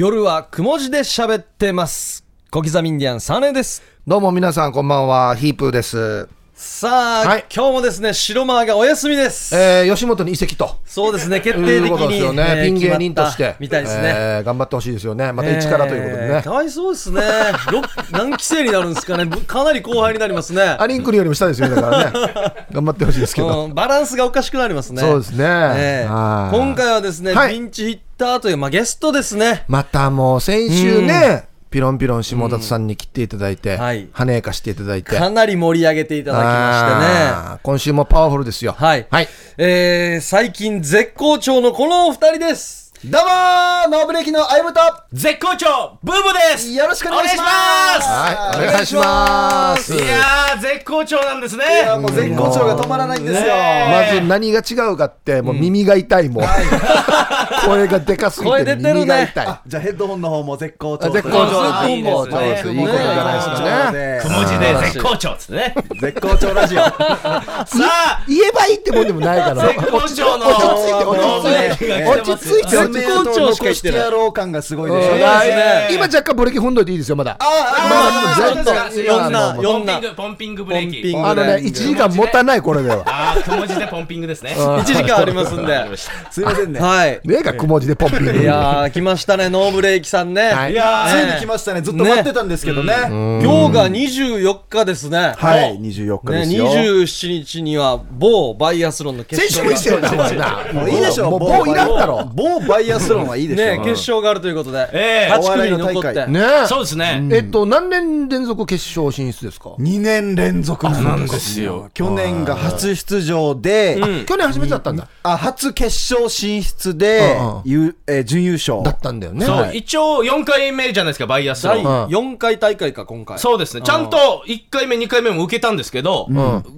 夜はくも字で喋ってます。小刻みインディアンサネです。どうも皆さんこんばんは、ヒープーです。さあ、はい今日もですね、白間がお休みです。えー、吉本に移籍と。そうですね、決と定的いうことですね。えーピン芸人として。みたいですね。えー頑張ってほしいですよね。また一からということでね。えーかわいそうですね。ろ何期生になるんですかね。ぶかなり後輩になりますね。アリンクリよりも下ですよね、だからね。頑張ってほしいですけど。うんバランスがおかしくなりますね。そうですね。ええはい今回はですね、はいピンチヒッターという、まあ、ゲストですね。またもう先週ね、ピロンピロン下田さんに来ていただいて、はい華やかしていただいて。かなり盛り上げていただきまあー今週もパワフルですよ。してね。はい。はい。えー、最近絶好調のこのお二人です。どうもーノーブレーキのあゆむと絶好調ブームですよろしくお願いしますはい。お願いします。いやー絶好調なんですねいやもう絶好調が止まらないんですよ、まず何が違うかって、もう耳が痛いもん。声がでかすぎて声出てるね耳が痛い。あじゃあヘッドホンの方も絶好調あ絶好調あです。いいですね絶好調です。いいことじゃないですかね。くも字で絶好調っつってね絶好調ラジオさあ言えばいいってもんでもないから。絶好調の落ち着いて、落ち着いて。落ち着いて、落ち着いて。絶好調してやろう感がすごいでしょ。今若干ブレーキ踏んどいていいですよ、まだ。ああポンピングポンピングブレーキ。あのね、1時間持たない、これでは。あーくも字でポンピングですね。1時間ありますんで。すいませんね。はい。ねえか、くも字でポンピング。いやー、来ましたね、ノーブレーキさんね。はい。いやー。ついに来ましたね。ずっと待ってたんですけどね。今日が24日ですね。はい。24日ね、ですよ、27日には某バイアスロンの決先勝週もしてるな、お前な。もういいでしょもう、もういらんだろ。某バイアスロンはいいでしょね、決勝があるということで、ええ。8組に残って。ねえ。そうですね。えっと、何年連続決勝進出ですか？2年連続なんですよ。去年が初出場で、去年初めてだったんだ。あ初決勝進出で、うんうん。ゆえー準優勝。だったんだよね。そう。はい。一応4回目じゃないですかバイアスロ第ン。ん4回大会か、今回。そうですね。ちゃんと1回目2回目も受けたんですけど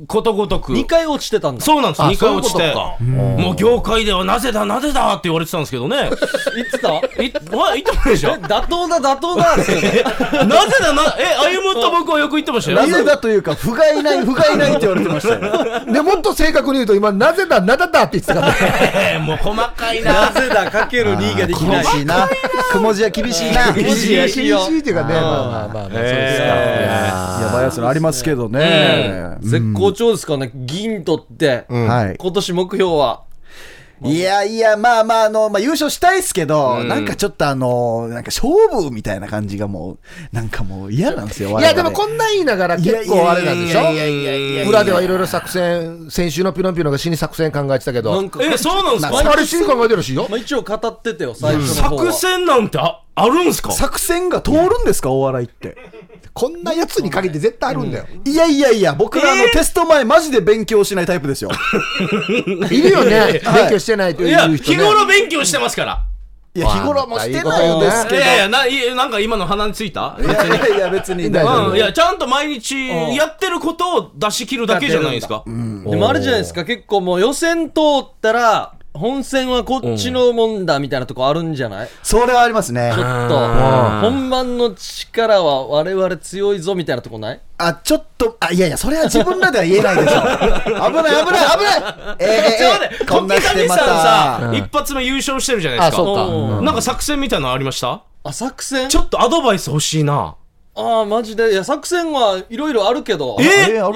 ことごとく。2回落ちてたんだ。そうなんです。あ2回落ちて。もう業界ではなぜだなぜだって言われてたんですけどね言ってた？いわ言ってないでしょ？え妥当だ、妥当だって。なぜだ？なえ歩むと僕はよく言ってましたよなぜだというか、不甲斐ない、不甲斐ないって言われてましたよ。で、もっと正確に言うと、今、なぜだ、なだだって言ってたからね。え ーもう細かいななぜだ、かける2ができない。厳しいな。くも字は厳しいな。厳しい厳しいっていうかね、まあまあまあまあ、そうですか。やばいやつのありますけどね。絶好調ですからね、銀取って、はい。今年目標は。いやいや、まあまあ、あの、まあ優勝したいっすけど、なんかちょっとあの、なんか勝負みたいな感じがもう、なんかもう嫌なんですよ。いや、でもこんなん言いながら結構あれなんでしょ？いやいやいやいやいや裏ではいろいろ作戦、先週のピロンピロンが死に作戦考えてたけなど。ん、か、えそうなんですか？あれ死に考えてるらしいよ。まあ、一応語っててよ、最初の方は。作戦なんて？ああるんすか？作戦が通るんですか、お笑いって。こんなやつに限って絶対あるんだよ。いやいやいや、僕らあのテスト前、マジで勉強しないタイプですよ。いるよね、勉強してないといやいう人ね。日頃勉強してますから。いや、日頃もしてないんですけど。いやいやないなんか今の鼻についた？いやいやいや、別に。大丈夫。うん、いやちゃんと毎日やってることを出し切るだけじゃないですか。でもあれじゃないですか、結構もう予選通ったら、本戦はこっちのもんだみたいなとこあるんじゃない？それはありますね。ちょ。っと、本番の力は我々強いぞみたいなとこない？あ、ちょっと、あ、いやいや、それは自分らでは言えないですよ。危ない、危ない、危ない。えー、ちょっと待ってえー、こんなしてま小木谷さ。一発目優勝してるじゃないですか。あそうか。うん。なんか作戦みたいなのありました？あ、作戦？ちょっとアドバイス欲しいな。ああ、マジで。いや、作戦はいろいろあるけど、い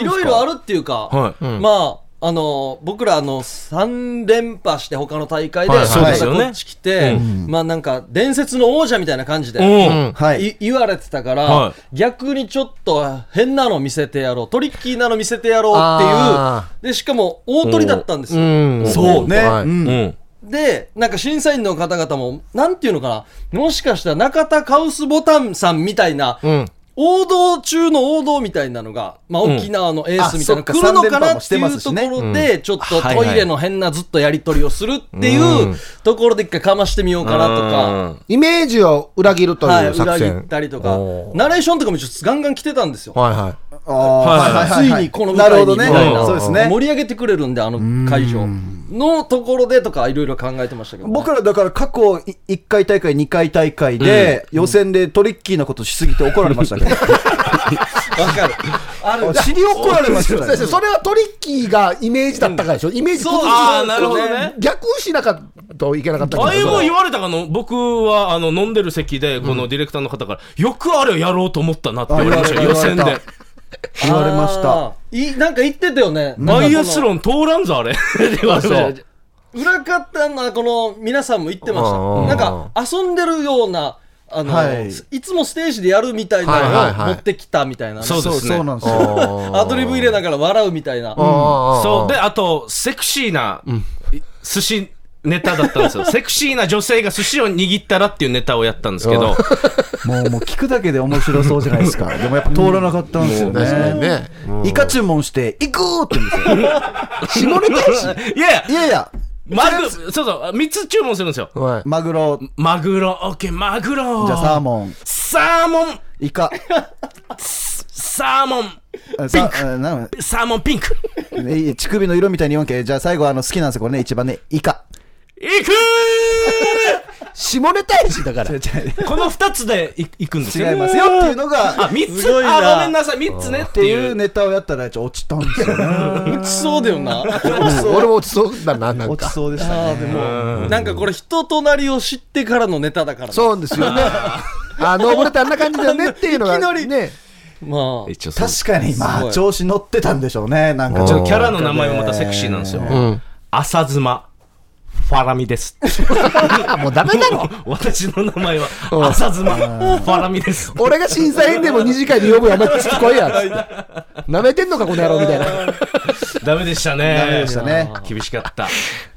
ろいろあるっていうか、はい。まあ、あの僕らあの3連覇して他の大会で、はいそうですよね。こっち来て、まあなんか伝説の王者みたいな感じで、うん。はい。い言われてたから、はい。逆にちょっと変なの見せてやろうトリッキーなの見せてやろうってあいうでしかも大取りだったんですよ、うん。そうね。はい。うん。うん。でなんか審査員の方々もなんていうのかなもしかしたら中田カウスボタンさんみたいな、うん。王道中の王道みたいなのが、まあ、沖縄のエースみたいなのが来るのかなっていうところで、ちょっとトイレの変なずっとやり取りをするっていうところで一回かましてみようかなとか、イメージを裏切るとはいい、う作裏切っ戦。たりとか。ナレーションとかもちょっとガンガン来てたんですよ。はいはい。ああ、ついにこの舞なるほどね。台にみたいな。そうですね。盛り上げてくれるんで、あの会場。のところでとか、いろいろ考えてましたけど。ね、僕らだから過去1回大会、2回大会で、予選でトリッキーなことしすぎて怒られましたけど。わかる。ある。死に怒られましたよ。それはトリッキーがイメージだったからでしょ、イメージ崩すあーなるほどね。逆しなかったといけなか。ったけどあれも言われたかの僕はあの飲んでる席でこのディレクターの方から、よくあれやろうと思ったなって言われましたよ。予選で 言われました。いなんか言ってたよね。バイアスンロン通らんぞあれ。裏方のこの皆さんも言ってましうん。たなんか遊んでるようなあの、はい。い、つもステージでやるみたいはいはいなはい。のを持ってきたみたいな、そうそうですね。そうなんですよ。アドリブ入れながら笑うみたいな、そう。であとセクシーな寿司ネタだったんですよ。セクシーな女性が寿司を握ったらっていうネタをやったんですけど。もう、もう聞くだけで面白そうじゃないですか。でもやっぱ通らなかったんですよ確かにね。ね。イカ注文して、行くーって言うんですよ。下ネタや。し。いやいや。いやいや、マグそうそう。3つ注文するんですよ。はい。マグロ、マグロ。オッケーマグロ。じゃあサーモン、サーモン。イカ、サーモン。あさあなんサーモンピンク。え乳首の色みたいに言わんけ。じゃあ最後あの好きなんですよ、これね、一番ね、イカ。いく下ネタやし、だから。ーこの2つでいいくんですよ。違いますよ。っていうのが、あ3つ。すごいな。あごめんなさい。3つね。っってていいううネタをやったらちょっと落ちたんですよね。落ちそうだよな。俺も落ちそうだな、なんか。落ちそうでしたね。でもなんかこれ人となりを知ってからのネタだからなそうですよね。あ、登れてあんな感じだよね。っていうのがいきなり。ね。まあ。一応そう。確かに、すまあ、調子乗ってたんでしょうね。なんか。ちょっとちょっとキャラの名前もまたセクシーなんですよ。うん。浅妻ファラミですあ、もうダメだろ。私の名前は浅妻ファラミです 俺が審査員でも二次会で呼ぶよ、お前しつこいやつ。舐めてんのか、この野郎みたいな。ダメでしたねダメでしたね。厳しかった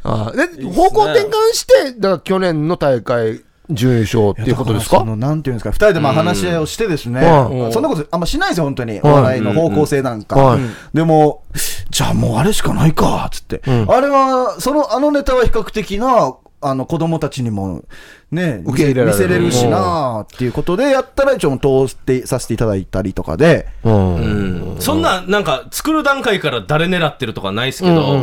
あで、方向転換して、だから去年の大会、準優勝っていうことですか？そのなんていうんですか、二人でまあ話し合いをしてですね、うん。そんなことあんましないですよ、本当に。はい。お笑いの方向性なんか。はい。でも、じゃあもうあれしかないか、つって。ん。あれは、その、あのネタは比較的な、あの子供たちにもね、受け入れられる。見せれるしなっていうことでやったら一応通してさせていただいたりとかで、うん。そんななんか作る段階から誰狙ってるとかないですけど、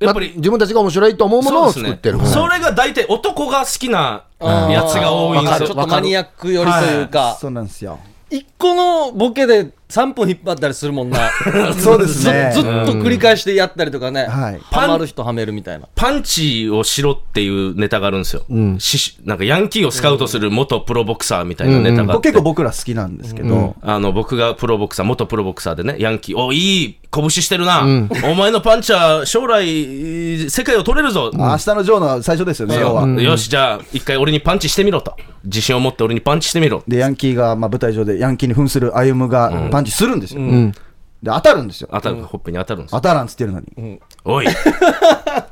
やっぱりま自分たちが面白いと思うものを作ってる。それが大体男が好きなやつが多いんですよ。ちょっとマニアック寄りというか、そうなんですよ。一個のボケで3分引っ張ったりするもんな。そうですね。ずずっと繰り返してやったりとかね。はい。ハマる人はめるみたいな。パンチをしろっていうネタがあるんですよ、しなんかヤンキーをスカウトする元プロボクサーみたいなネタがあって、結構僕ら好きなんですけど、あの僕がプロボクサー元プロボクサーでねヤンキーおいい拳してるな、お前のパンチは将来世界を取れるぞ、明日のジョーの最初ですよね、要は。よしじゃあ一回俺にパンチしてみろと。自信を持って俺にパンチしてみろ。で、ヤンキーが、まあ、舞台上でヤンキーに扮する歩夢がパンチするんですよ。で、当たるんですよ。当たる、ほっぺに当たるんですよ。当たらんっつってるのに。おい。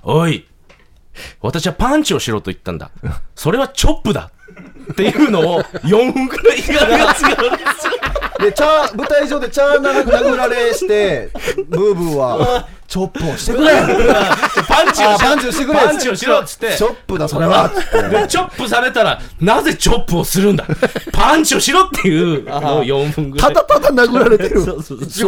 おい。私はパンチをしろと言ったんだ。それはチョップだっていうのを4分くらいやるやつがあるんですよ。で、チャー、舞台上でチャーな殴られして、ブーブーは、チョップをしてくれ。パンチをしろ。あパンチをしてくれ。パンチをしろっつって。チョップだ、それは。でチョップされたらなぜチョップをするんだ。パンチをしろっていうのを4分ぐらい。ただただ殴られてる。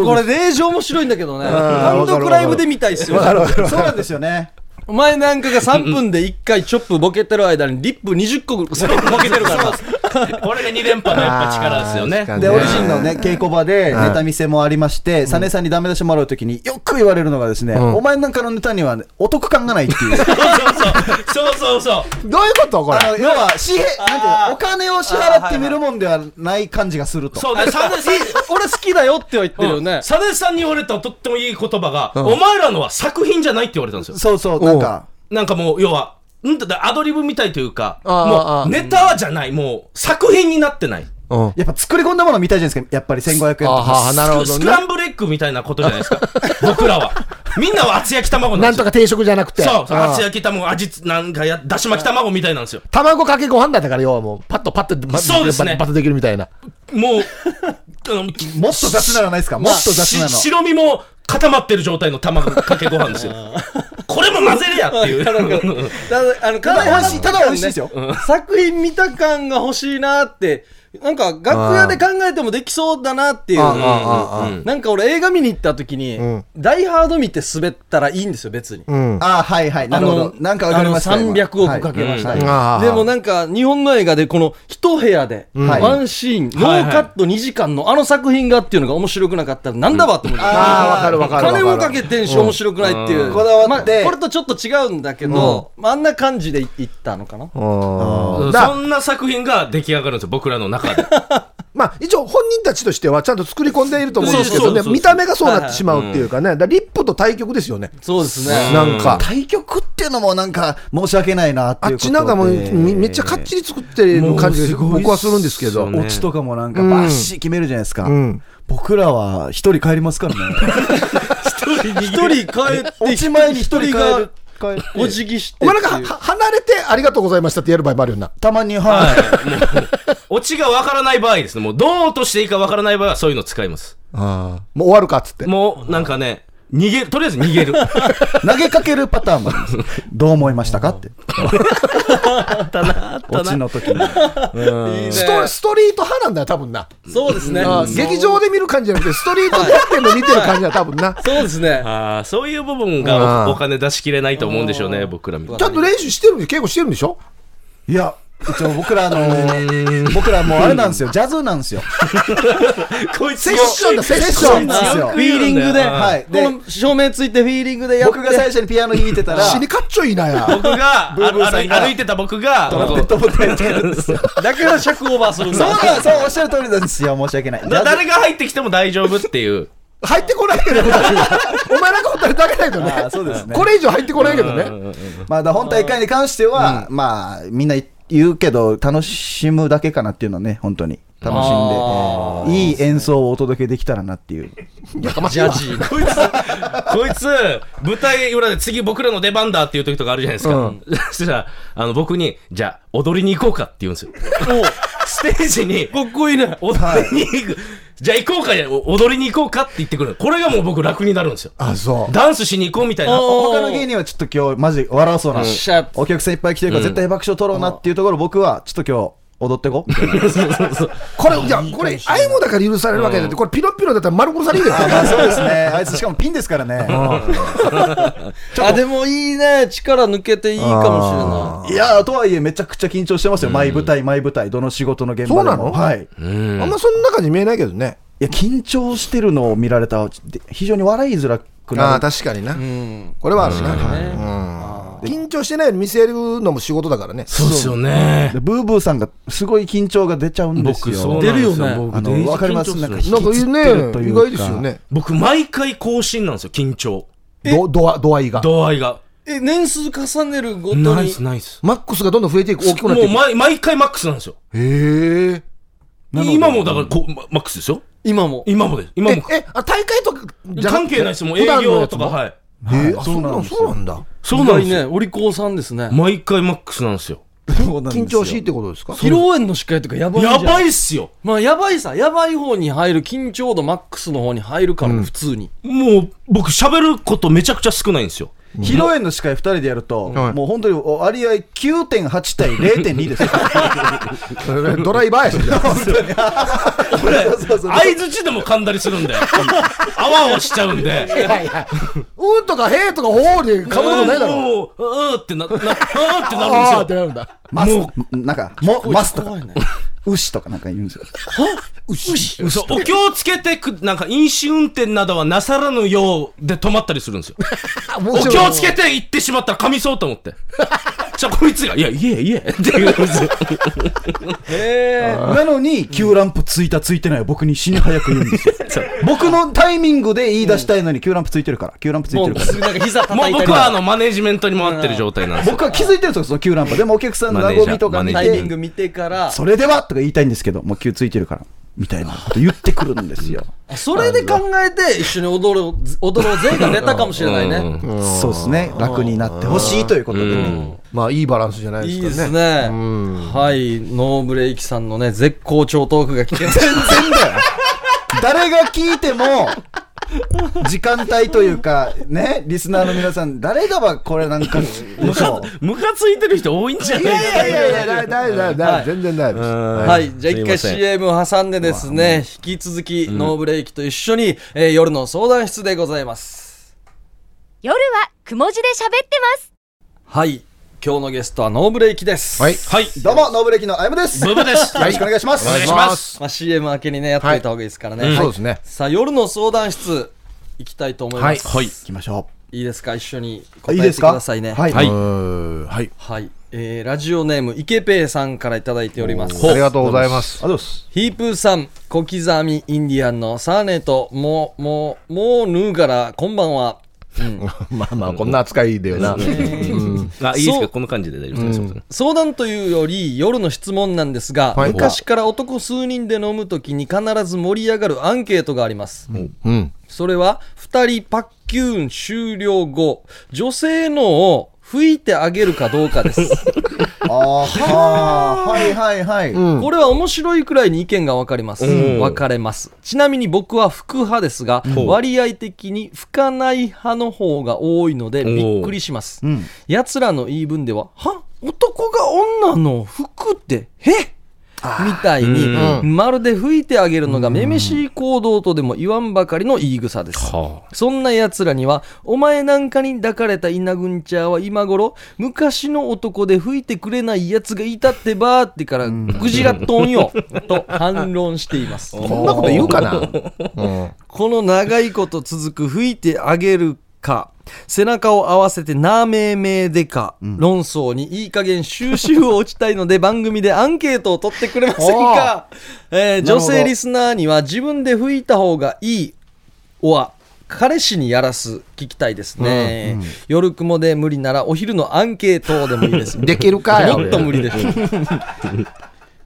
これ令状面白いんだけどね。ん単独ライブで見たいっすよ。そうなんですよね。お前なんかが3分で1回チョップボケてる間にリップ20個ボケてるから。な。これが2連覇のやっぱ力ですよね。で、オリジンのね、稽古場でネタ見せもありまして、サネさんにダメ出しもらうときによく言われるのがですね、ん。お前なんかのネタにはねお得感がないっていう。そうそうそう。そうどういうこと？これ。要は、紙幣、なんていうのお金を支払って見るもんではない感じがすると。そうでサネさん。俺好きだよっては言ってるよね。サネさんに言われたとってもいい言葉が、お前らのは作品じゃないって言われたんですよ。そうそう、なんか、なんかもう要はん？だアドリブみたいというかもうネタじゃないもう作品になってないうん。やっぱ作り込んだもの見たいじゃないですか、やっぱり1500円とか。なるほどねスクラ。ンブルエッグみたいなことじゃないですか 僕らはみんなは厚焼き卵なんとか定食じゃなくて。そう厚焼き卵味つなんかやだし巻き卵みたいなんですよ卵かけご飯だったから、要はもう、パッとパッと、まそうですねパッとできるみたいな。もう もっと雑なのないですか？もっと雑なの。し白身も固まってる状態の卵かけご飯ですよ。これも混ぜるやっていう。だからあの、ただ美味しいただ美味しいですよ。作品見た感が欲しいなってなんか楽屋で考えてもできそうだなっていう。なんか俺映画見に行った時に、ん。ダイハード見て滑ったらいいんですよ、別に。うん。ああ、はいはい。なるほど。なんかわかりました。あの300億かけました、でもなんか日本の映画でこの一部屋ではい。ワンシーン、ノーカット2時間のあの作品がっていうのが面白くなかったらなんだわって思う、ああ、わかるわかるわかる。金もかけてんし面白くないっていう、こだわって。まあこれとちょっと違うんだけど、まあ、あんな感じでいったのかな。そんな作品が出来上がるんですよ、僕らの中で。まあ、一応本人たちとしてはちゃんと作り込んでいると思うんですけどね、見た目がそうなってしまうっていうかね、だリップと対局ですよね。そうですね。なんか。対局っていうのもなんか申し訳ないなってあっいうことで。ちなんかもうみめっちゃかっちり作ってる感じが僕はするんですけど。ねオチとかもなんかバッシリ決めるじゃないですか、うん。僕らは一人帰りますからね。一人帰って落ち前に一人帰がる帰ってお辞儀してお前なんか離れてありがとうございましたってやる場合もあるよな。たまにはい、オチがわからない場合ですね。もうどう落としていいかわからない場合はそういうの使います。もう終わるかっつって。もうなんかね、逃げる、とりあえず逃げる。投げかけるパターンもどう思いましたかって。あったな、たな。オチの時に。ストストリート派なんだよ、多分な。そうですね。あ劇場で見る感じじゃなくて、ストリートでやってるの見てる感じは多分な。そうですね。ああ、そういう部分あがーおお金出しきれないと思うんでしょうね、僕らみたいちゃんと練習してるんで、稽古してるんでしょ？いや一応僕らあの僕らもうあれなんですよ。ジャズなんですよ。な。こいつセッションだ、セッション。なんですよ。フィーリングで、はい。この照明ついてフィーリングでやって。僕が最初にピアノ弾いてたら死にかっちょいいなや。僕がブーブーあさんが歩いてた僕が、トランペットボタンやってるんですよ。だから尺オーバーするんだそうなんそうおっしゃる通りなんですよ。申し訳ない。誰が入ってきても大丈夫っていう。入ってこないけど、お前なんかおったらだけないとね。そうですね。これ以上入ってこないけどね。まあ、だ本大会に関しては、まあ、みんな言うけど、楽しむだけかなっていうのはね、本当に。楽しあんで、いい演奏をお届けできたらなっていう。やかましいわジャジー こいつ、こいつ、舞台裏で次僕らの出番だっていう時とかあるじゃないですか。うんそしたら、あの、僕に、じゃあ、踊りに行こうかって言うんですよ。ステージに、かっこいいね踊りに行く。じゃあ行こうかや、お踊りに行こうかって言ってくる。これがもう僕楽になるんですよ。あ、そう。ダンスしに行こうみたいな。お他の芸人はちょっと今日、マジ笑わそうな。お客さんいっぱい来てるから、絶対爆笑取ろうなっていうところ、僕は、ちょっと今日、踊ってこ？みたいな。これ、じゃあ、これ、アイムだから許されるわけだって、これ、ピロピロだったら丸殺されるよ。あまあそうですね。あいつしかもピンですからね。あでもいいね力抜けていいかもしれないいやーとはいえ、めちゃくちゃ緊張してますよ。毎舞台、毎舞台、どの仕事の現場でも。そうなの？はい。あんまそんな感じ見えないけどね。や、緊張してるのを見られた非常に笑いづらくああ、なる。確かにな。うんこれはあるな。ねうん緊張してないように見せるのも仕事だからね。そうですよね。でブーブーさんがすごい緊張が出ちゃうんです僕、よ。出るよねあのわかります？なんかなんかね意外ですよね。僕、毎回更新なんですよ、緊張。ど度合度合いが。度合いが。え年数重ねるごとに？ナイス、ナイス。マックスがどんどん増えていく、大きくなっていうく。も毎毎回マックスなんですよ。へえ。今もだからこうママックスですよ。今も今もです。今えも。、え、あ、大会とかじゃ関係ないですもう営業とか、はい。へえ、あ、そううなんそうなんだ。そうなんですよ。ねお利口さんですね毎回マックスなんですよ。緊張しいってことですか？披露宴の司会とかやばいじゃんやばいっすよ。まあやばいさやばい方に入る緊張度マックスの方に入るからね普通にもう、僕喋ることめちゃくちゃ少ないんですよ。披露宴の司会2人でやると、はいもう本当に割合9.8対0.2ですよ。ドライバーやしじゃん。そうそう相づちでも噛んだりするんで。あわあわしちゃうんで。うんとかへーとかほーでかぶることないだろ。もう、うーってな、な、うーってなあーってるんですよ。なるんだ。マス、なんか、も、マスとか牛とかなんか言うんですよ。そうお気をつけてく、なんか飲酒運転などはなさらぬようで止まったりするんですよ。お気をつけて行ってしまったら噛みそうと思って。じゃあこいつが、いや、言え言えって言うんですよ。へえなのに、Q ランプついたついてない僕に死に早く言うんですよ。僕のタイミングで言い出したいのに Q ランプついてるから。Q ランプついてるから。なんか膝も叩いたりう僕はあのマネジメントに回ってる状態なんですよ。僕は気づいてるんですよ、その Q ランプ。でもお客さんの和みとか見マネージャータイミング見てからそれではとか言いたいんですけど、もう Q ついてるから。みたいなこと言ってくるんですよ。それで考えて一緒に踊ろう踊ろうぜが出たかもしれないねうんそうですね。楽になってほしいということでね。まあいいバランスじゃないですいいかね。ですねはいノーブレーキさんのね絶好調トークが聞けました全然だよ。誰が聞いても、時間帯というか、ね、リスナーの皆さん、誰がばこれなんか、ムカムカついてる人多いんじゃないいやいやいやいや、だいだいだい全然大丈夫です。はい、じゃあ一回 CM を挟んでですね、引き続きノーブレーキと一緒に、えー夜の相談室でございます。夜はクモジで喋ってます。はい、今日のゲストはノーブレイキです。はい。はいどうも、ノーブレキのあやむです。ブブですよろしくお願いします。お願いしますまあ、CM 明けにね、やっておいた方がいいですからね。はいはいそうですね。さあ、夜の相談室、行きたいと思います。はい行きましょいいですか？一緒にう。答えてくいいですか？ださいね。はい。はいうーんはい。はい。えー、ラジオネーム、イケペイさんからいただいております。ありがとうございます。ありがとうございます。ヒープーさん、小刻みインディアンのサーネと、もう、もう、もうヌーから、こんばんは。まあまあ、こんな扱いだよな。あいいですか？この感じで大丈夫です。か相談というより夜の質問なんですが、はい。昔から男数人で飲むときに必ず盛り上がるアンケートがあります。うん。それは、2人パッキューン終了後、女性のを吹いてあげるかどうかです。ああ、はいはいはい。うん。これは面白いくらいに意見が分かります。うん分かれます。ちなみに僕は吹く派ですが、割合的に吹かない派の方が多いのでびっくりします。うん。奴らの言い分では、は？男が女の服って、へみたいに、まるで吹いてあげるのがめめしい行動とでも言わんばかりの言い草です。はそんな奴らには、お前なんかに抱かれた稲ぐんちゃーは今頃、昔の男で吹いてくれない奴がいたってばーってから、クジラっとんよ、と反論しています。こんなこと言うかな？うん。この長いこと続く吹いてあげるか、背中を合わせてなめめでか、論争にいい加減収集を打ちたいので 番組でアンケートを取ってくれませんか、えー女性リスナーには自分で吹いた方がいい。は彼氏にやらす聞きたいですね、夜雲で無理ならお昼のアンケートでもいいです。できるかよ。もっと無理でしょ。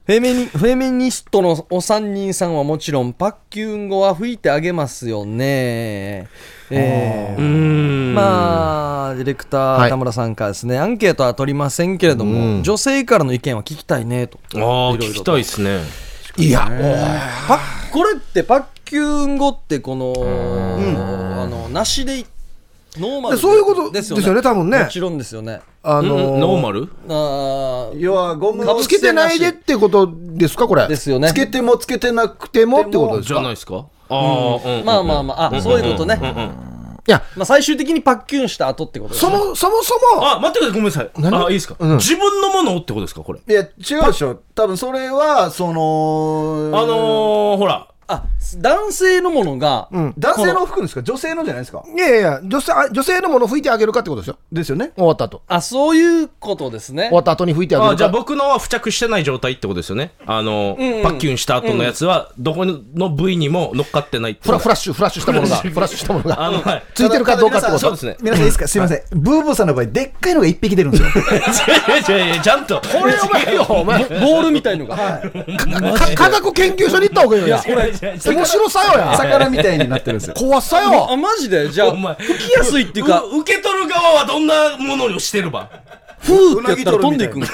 フェメニフェミニストのお三人さんはもちろんパッキュン語は吹いてあげますよね。えーうん。まあ、ディレクタはい。ー田村さんからですね、アンケートは取りませんけれども、女性からの意見は聞きたいねと。ああいろいろと。聞きたいですね。いや、これってパッキュン語ってこの、あの、なしでい、ノーマルでそういうことですよね。多分ね。もちろんですよね。うんあのノーマル？あー。要はゴムをつけてないでってことですか、これ？ですよね。つけてもつけてなくてでもってことですじゃないかですか？ああうん。まあまあまあ、あ、そういうことね。いや、まあ、最終的にパッキュンした後ってことですね。そも、そもそも、あ待ってくださいごめんなさい。あいいですか？うん。自分のものってことですかこれ。いや、違うでしょ。多分それは、その、あのーほらあ、男性のものが、うん。男性の服ですか？女性のじゃないですか？いやいや、女性あ女性のものを拭いてあげるかってことですよ。ですよね。終わった後。あ、そういうことですね終。わった後に拭いてあげるか。あじゃあ僕のは付着してない状態ってことですよねあの、んうんパッキュンした後のやつはどこの部位にも乗っかってないってフラフラッシュ、フラッシュしたものが、フラッシュしたものが。あのはいついてるかどうかってことそうですね皆さんいいですか？すいません。ブーブーさんの場合、でっかいのが一匹出るんですよ。違う違う違うちゃんとここれお前よ、お前。ボールみたいのが。か科学研究所に行った方がいいよ。いや、面白さよや。魚みたいになってるんですよ。怖さあ、よ。マジで？じゃあ、お前吹きやすいっていうか、う受け取る側はどんなものをしてるばふーってやったら飛んでいくんか。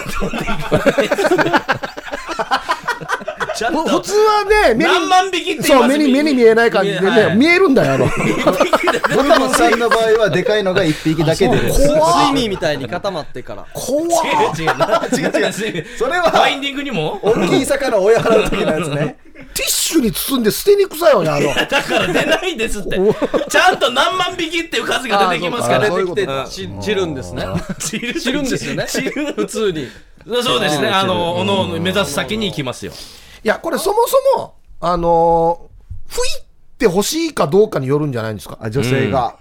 ちゃんと。ふ普通はね、目何に、万匹ってそう、目に、目に見えない感じでね、はい。見えるんだよ、あの。ブーブーさんの場合は、でかいのが一匹だけ出る。ススイミーみたいに固まってから。怖違う違うな違う。違 うそれはバインディングにも？大きい魚を追い払う時のやつね。ティッシュに包んで捨てにくさよね、あの。だから出ないですって。ちゃんと何万匹っていう数が出てきますから。出てきて散るんですね。散る散るんですよね。散る。普通に。そうですね。あのおのおの目指す先に行きますよいや、これそもそも、あのー、拭いてほしいかどうかによるんじゃないんですか？あ女性が。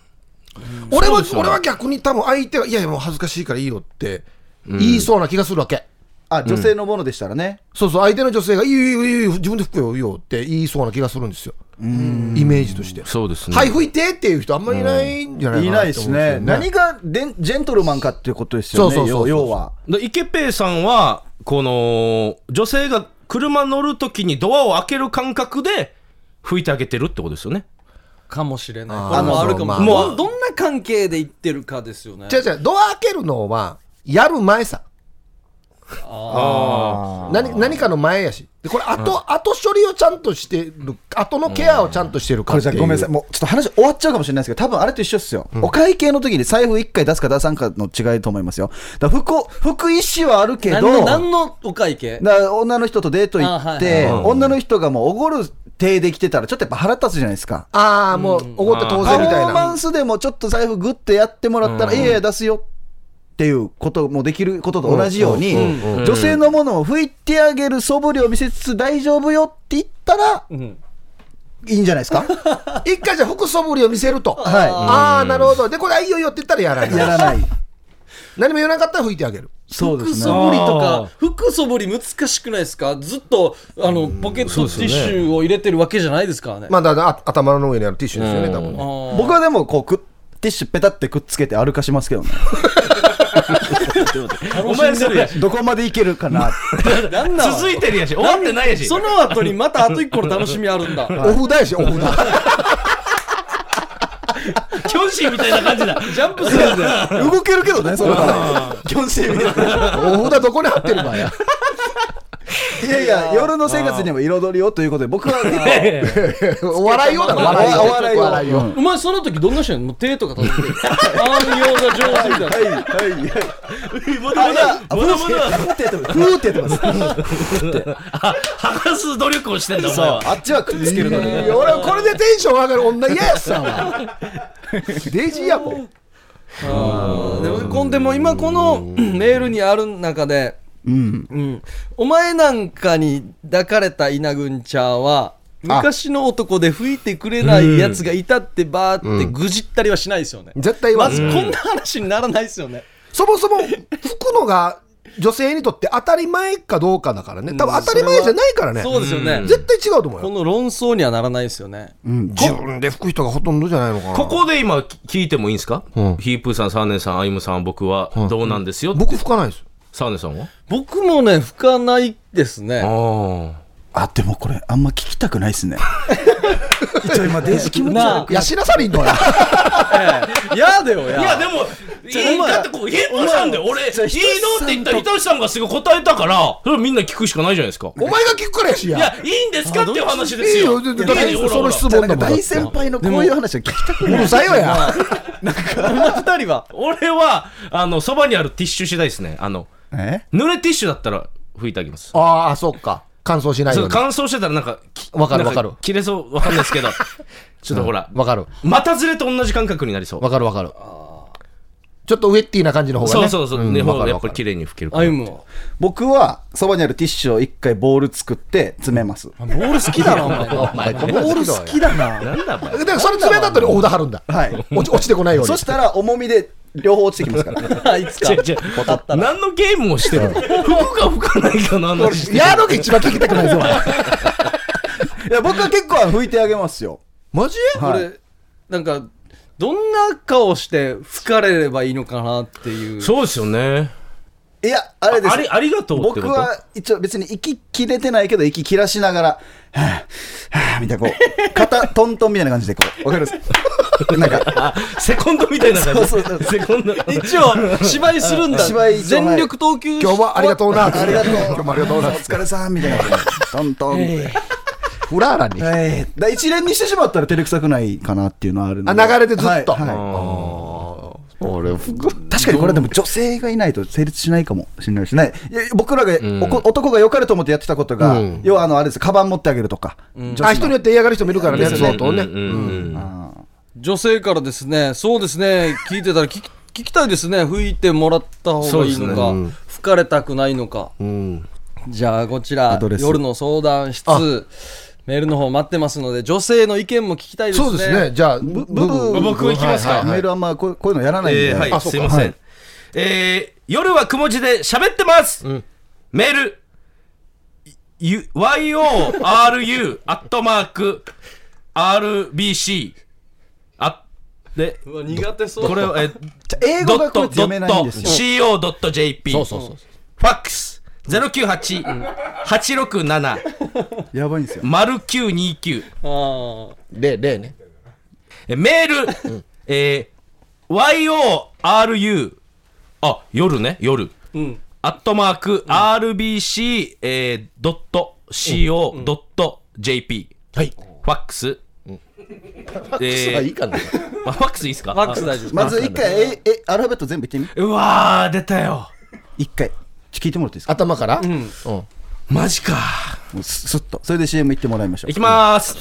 俺は、そうですよね俺は逆に多分相手が、いやいやもう恥ずかしいからいいよって言いそうな気がするわけ。あ、女性のものでしたらね。そうそう、相手の女性が、いいよいいよいいよ、自分で拭くよ、いいよって言いそうな気がするんですよ。イメージとして。そうですはい、拭いてっていう人あんまりいないんじゃないかないないですね。何がでんジェントルマンかっていうことですよね。そうそうそうそう要要は。でイケペイさんはこの女性が車乗るときにドアを開ける感覚で拭いてあげてるってことですよねかもしれない。あもあるかも。まあもう、まあどんな関係で言ってるかですよね。違う違う、ドア開けるのは、やる前さ。あ何何かの前やし。でこれ後,、後処理をちゃんとしてる後のケアをちゃんとしてるかこれっていうじゃあごめんなさい、もうちょっと話終わっちゃうかもしれないですけど、多分あれと一緒っすよ。お会計の時に財布1回出すか出さんかの違いと思いますよ。だから服、服意思はあるけど、何の何のお会計？だから女の人とデート行って、あはい女の人がもうおごる手で来てたら、ちょっとやっぱ腹立つじゃないですか。ああもうおごって当パフ然みたいな。ォーマンスでもちょっと財布グッてやってもらったら、いやいや出すよっていうこともできることと同じように、うん女性のものを拭いてあげる素振りを見せつつ大丈夫よって言ったら、ん。いいんじゃないですか？一回じゃあ服素振りを見せると。はああなるほど。でこれあいいよいいよって言ったらやらない。やらない。何も言わなかったら拭いてあげる。そうですね。服そぶりとあか服そぶり難しくないですか？ずっとあのポケットティッシュを入れてるわけじゃないですからね、まあだからあ頭の上にあるティッシュですよねうん。多分ね。僕はでもこうくティッシュペタってくっつけて歩かしますけどね。お前それどこまでいけるかな。なんなん続いてるやし。終わってないやし。その後にまたあと一個の楽しみあるんだ。お札やしお札キョンシーみたいな感じだ。ジャンプするんだよ動けるけどね、それは。キョンシーみたいな。お札どこに貼ってる場合やいやいや、夜の生活にも彩りをということで、僕は、お笑いようだろ笑いよお笑いを笑いよお前その時どんな人やう手とか立 てて暗用が上手みたいなはい、はい、はい。まだまだまだ。まだふーってやってます。ふーって。やってます。剥がす努力をしてんだお前はあっちはくっつけるのに。いや俺はこれでテンション上がる女嫌やっさ。んはデジやもんでもでも今このメールにある中で、うん。うん、お前なんかに抱かれた稲ぐんちゃんは昔の男で吹いてくれないやつがいたってばーってぐじったりはしないですよね、絶対言わんまずこんな話にならないですよね、そもそも吹くのが女性にとって当たり前かどうかだからね。多分当たり前じゃないからね。そうですよね、絶対違うと思うよ。この論争にはならないですよね。うん。自分で吹く人がほとんどじゃないのかな。ここで今聞いてもいいんですか、うん。ヒープーさん、サーネさん、アイムさん、僕はどうなんですよ、僕吹かないですサーネさんは？僕もね吹かないですね。ああ、でもこれ、あんま聞きたくないっすね。一応今、デジ気持ち悪く。やしなさりんとややだよや。いやでもいいだってこうヒープーさんで俺いいのって言ったらひとしさんがすぐ答えたからそれみんな聞くしかないじゃないですか。お前が聞くからやしや。いやいいんですかっていう話ですよ。その質問大先輩のこういう話は聞きたくない。うるさいよや。二人は。俺はあのそばにあるティッシュ次第ですね。あのえ濡れティッシュだったら拭いてあげます。ああそっか。乾燥しないように。乾燥してたらなんかわかるわかる。切れそう。わかんないですけど。ちょっとほらわかる。股ずれと同じ感覚になりそう。わかるわかるちょっとウェッティな感じの方がね。そうそうそう、ね、んほわかるわかる。らやっぱり綺麗に拭けるから。僕は、そばにあるティッシュを一回ボール作って詰めます。ボール好きだなお前。ボボール好きだな。なんだお前。だからそれ詰めた後にお札貼るんだ。はい。落ち落ちてこないように。そしたら、重みで両方落ちてきますから。あいつか。違う違う何のゲームをしてるの？拭くか拭かないかの話してるやるのが一番聞きたくないぞ いや、僕は結構拭いてあげますよ。マジ？はい。これなんかどんな顔して吹かれればいいのかなっていう。そうですよね。いや、あれです。ありありがとう僕は一応別に息切れてないけど息切らしながら、はぁ、はぁ、みたいなこう、肩トントンみたいな感じでこう、わかります？なんか、あ セコンドみたいな感じ？そうそうそう。セコンド。一応芝居するんだ。芝 居全力投球今日もありがとうな。ありがとう。今日もありがとうな。お疲れさんみたいな。トントンフラーラに。はい。だ一連にしてしまったら照れくさくないかなっていうのはあるんで。あ流れてずっと。はいはい。俺服確かにこれでも女性がいないと成立しないかもしれないし。ね。僕らが、おこ男が良かれと思ってやってたことが、うん。要はあの、あれです、カバン持ってあげるとか。女子のあ人によって嫌がる人もいるからね。ね。女性からですねそうですね聞いてたら聞き聞きたいですね。吹いてもらった方がいいのか、ね。うん。吹かれたくないのか。うん。じゃあこちら夜の相談室。あメールの方待ってますので女性の意見も聞きたいですね。そうですね。じゃあブブブ僕行きますか。はいはい。メールあんまこうこういうのやらないんで。えーはい。すいません。えー夜はくも字で喋ってます。メール。ゆ yoru アットマーク rbc あでうわ苦手そう。これをえ英語がこれ読めないんですよ。.co.jp そうそうそう。ファックス098-867やばいんですよ。丸929あ例例ねえメール、えー yoru あ夜ね夜ーうんアアットマーク、RBC、えー、ドット、CO、ドット、JP。はい。ファックス。えあ、いいかな。まあファックスいいですか？ファックス大丈夫ですまず一回、え、え、アルファベット全部言ってみ。うわー、出たよ。一回。聞いてもらっていいですか？頭から？うん。マジか。もうすすっと。それで CM 行ってもらいましょう。いきまーす。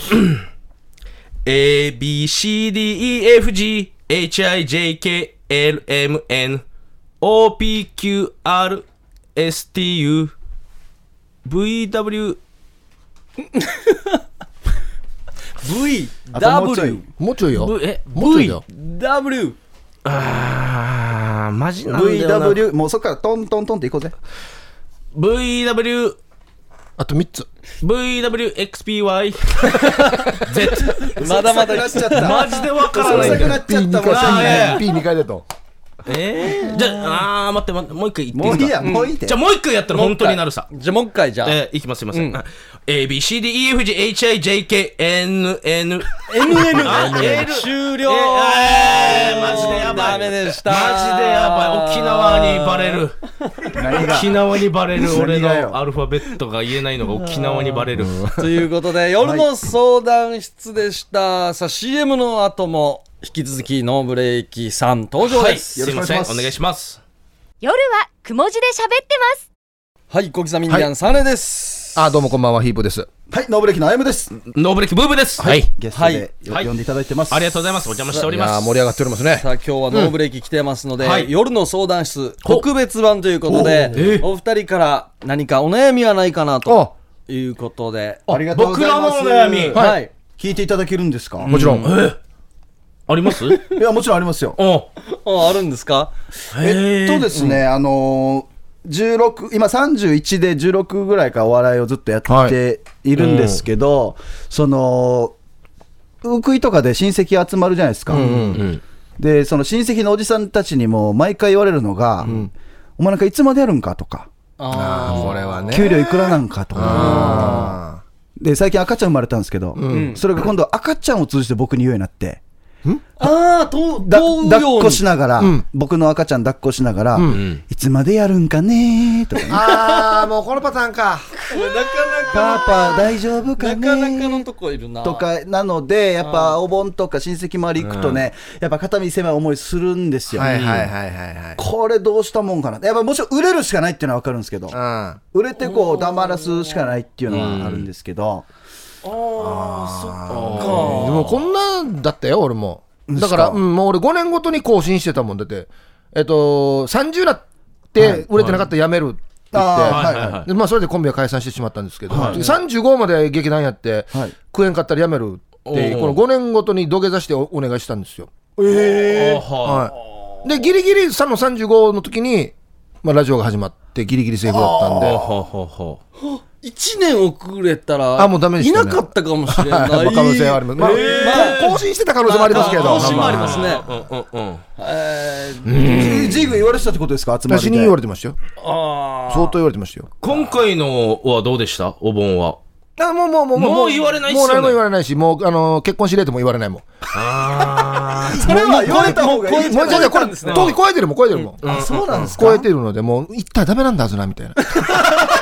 A, B, C, D, E, F, G, H, I, J, K, L, M, N, O, P, Q, R, S, T, U, V, W, V あともうちょい W もうちょいよ。V、え、もうちょいよ。W あー、マジなんだよな。VW、もうそっからトントントンっていこうぜ。V, W, あと3つ。V, W, X, P, Y, Z。まだまだなっちゃった。マジでわからないんだよなっちゃった P2 回あーいやいや P2 回だと。えー、じゃあ、あー、待って待って、もう一回言っていいもういいや、ですかもういいでじゃ。あもう一回やったら本当になるさ。じゃあもう一回じゃあえー、いきます、すいません。A, B, C, D, E, F, G, H, I, J, K, N, N, NN 終了えー、マジでやばい。ダメでしたマジでやばい。沖縄にバレる。何が？沖縄にバレる。俺のアルファベットが言えないのが沖縄にバレる。ということで夜の相談室でした、さあ CM の後も引き続きノーブレーキさん登場はい、ですすいません。およろしくお願いします。夜はくも字で喋ってます。はい小木さんミンディアンサネです、あ、どうもこんばんは、ヒープです。はい、ノーブレーキのあやむです。ノーブレーキブーブです。はい。ゲストでよはい呼んでいただいてます。ありがとうございます。お邪魔しております。いやー盛り上がっておりますね。さあ今日はノーブレーキ来てますので、はい夜の相談室特別版ということでおえお二人から何かお悩みはないかなということでありがとうございます。僕らのお悩みはい、聞いていただけるんですか？もちろん。あります？いや、もちろんありますよ。お。ああるんですか？えっとですね、あのー、16今31で16ぐらいからお笑いをずっとやっているんですけど、そのウクイとかで親戚集まるじゃないですか、うん。でその親戚のおじさんたちにも毎回言われるのが、お前なんかいつまでやるんかとか、あこれはね。給料いくらなんかとか、あで最近赤ちゃん生まれたんですけど、それが今度赤ちゃんを通じて僕に言うようになって、ああとだどうように抱っこしながら、ん僕の赤ちゃん抱っこしながら、んいつまでやるんかねーとかねーあー、もうこのパターンか。これなかパパ大丈夫かねなかなかなかのとこいるなとかなので、やっぱお盆とか親戚周り行くとね、やっぱ肩身狭い思いするんですよ。はいはいはいはいはい。これどうしたもんかな。やっぱもちろん売れるしかないっていうのは分かるんですけど、うん。売れてこう黙らすしかないっていうのはあるんですけど、ああそっでもこんなんだったよ、俺も。だから、うん、もう俺5年ごとに更新してたもんだって、えっと、30なって売れてなかったらやめるって言って、あーはい。はい。はい。でまあ、それでコンビは解散してしまったんですけど、35まで劇団やって、はい。食えんかったらやめるって、この5年ごとに土下座しておお願いしたんですよ。ははい、で、ギリギリさの35の時に、まあ、ラジオが始まって、ギリギリセーフだったんい。で、ははは1年遅れたらあもうダメでしたねいなかったかもしれない まあ可能性はあります。まあ、こ更新してた可能性もありますけど、まあ更新もありまますねうんうんうん。えージーグ言われてたってことですか、集まり私で。に言われてましたよ。あ相当言われてましたよ。今回のはどうでした？お盆は。あもうもうもうもう言われないっすよねもう何も言われないし、もうあの結婚しれとも言われないもん。あ それは言われた方がいい。もうじゃあじゃあこれ、ですね当時超えてるもん、超えてるもん。あそうなんですか？超えてるので、もう行ったらダメなんだはずなみたいな。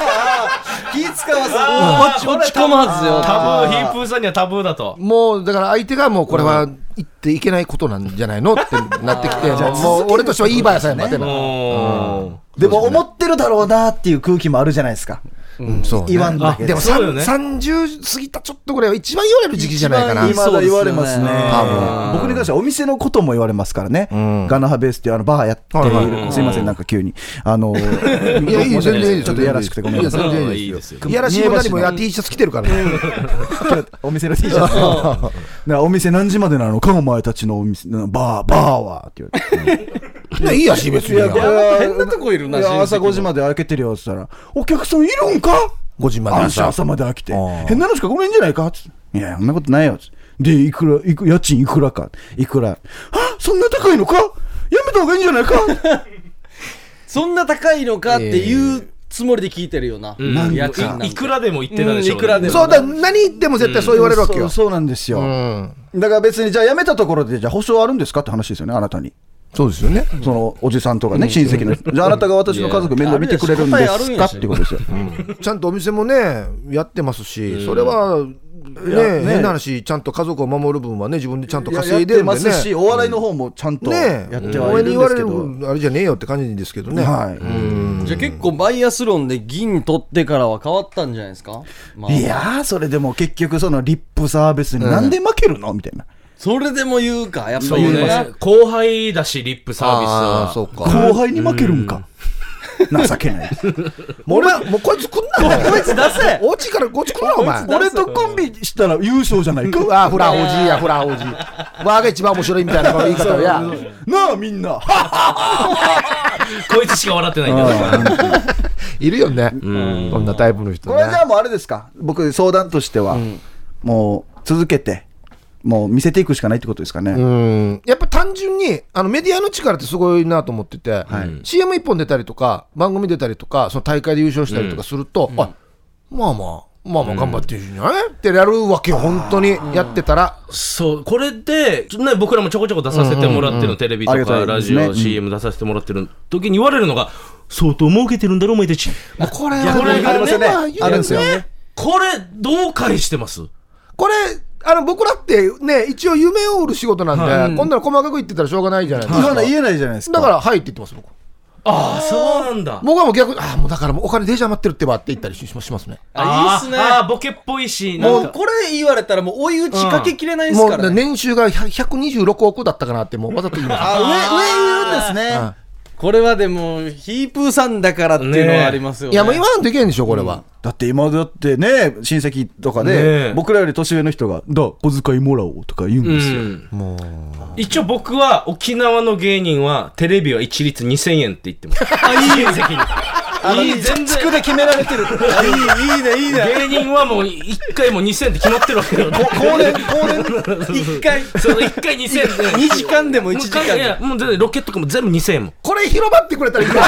気使わず。落ち落ち込まずよタブー、ヒープーさんにはタブーだと。もうだから相手がもうこれは言っていけないことなんじゃないのってなってきて、もう俺としてはいい場合さえ待てない。うん。でも思ってるだろうなっていう空気もあるじゃないですか。うんそうね言わんだけどでもそうよね30過ぎたちょっとぐらいは一番言われる時期じゃないかな。今だ言われますね。多分僕に関してはお店のことも言われますからね。んガナハベースっていうあのバーやってはいる。すいません、なんか急に。あの、いいや、いい、全然。ちょっとやらしくてごめんなさい。いや、全然いいいいでよ。ですすよいやらしいも何もや T シャツ着てるからね。お店の T シャツ。お店何時までなのかお前たちのお店、バー、バーはって言われて。いやいいやし、別に。いや変なとこいるな朝5時まで開けてるよって言ったら、お客さんいるんか？5時まであんた朝まで開けて。変なのしか？来ないんじゃないか？つっていや、そんなことないよ。つってで、いくら、いく家賃いくらか？いくら？あそんな高いのか？やめた方がいいんじゃないか？そんな高いのか？っていうつもりで聞いてるよな、なんていいくらでも言ってたでしょうね。うんいくらでもそうだ、何言っても絶対そう言われるわけよ。そうそうなんですよ。うん。だから別に、じゃあ辞めたところで、じゃあ保証あるんですか？って話ですよね、あなたに。そうですよね。そのおじさんとかね、親戚の。じゃあ、あなたが私の家族面倒見てくれるんですかっていうことですよ。ちゃんとお店もね、やってますし、それは、ね、変な話、ちゃんと家族を守る分はね、自分でちゃんと稼いでるんでね。ますし、お笑いの方もちゃんとやってはいるんですけど。あれじゃねえよって感じですけどね。はい。じゃあ結構バイアスロンで銀取ってからは変わったんじゃないですか？いやー、それでも結局そのリップサービスになんで負けるの？みたいな。それでも言うか、やっぱそう言うね。ね。後輩だし、リップサービスは。そうか。後輩に負けるんか。情けない。もう俺、もうこいつ来んな、こいつ出せおちからこっち来んな、お前。俺とコンビしたら優勝じゃないか。あ、フラオジや、フラオジ。わが一番面白いみたいな言い方や。なあ、みんな。こいつしか笑ってないんだよ。いるよね。こんなタイプの人ねこれじ。ゃあもうあれですか？僕、相談としては、もう続けて、もう見せていくしかないってことですかね。うん。やっぱ単純にあのメディアの力ってすごいなと思ってて、CM 一本出たりとか番組出たりとかその大会で優勝したりとかすると、あまあまあまあまあ頑張ってるじゃない、ってやるわけよ本当にやってたら、そう、これで、ね、僕らもちょこちょこ出させてもらってる、テレビとありがたかラジオ、CM 出させてもらってる時に言われるのが、相当儲けてるんだろ、お前たち。もうこれこれがねありますよね。まあ言うあるんですよね。これ、どう返してます？これあの僕らってね一応夢を売る仕事なんで、こんなの細かく言ってたらしょうがないじゃないですか、言わない、言えないじゃないですか。だから「はい」って言ってます僕ああ、そうなんだ。僕はもう逆に「ああもうだからもうお金デージ余ってるってば」って言ったりししますねあ、いいっすね。あーボケっぽいし。もうんこれ言われたらもう追い打ちかけきれないですもうからね。年収が100 126億だったかなってもうわざと言いますあ、上、上言うんですね。これはでも、ヒープーさんだからっていうのはありますよね。いやもう言わんといけんでしょこれは、だって今だってね、親戚とかね僕らより年上の人が、だ、小遣いもらおうとか言うんうですよ。ん。もう一応僕は沖縄の芸人はテレビは一律2000円って言ってます。あ、いい親戚に。いい、全然。で決められてる。いい、いいね、いいね。芸人はもう一回も2000円って決まってるわけよ。高年、高年。一回、そう、一回2000円で。2時間でも1時間いや、でも。もう全然ロケットとかも全部2000円も。これ広まってくれたらいいな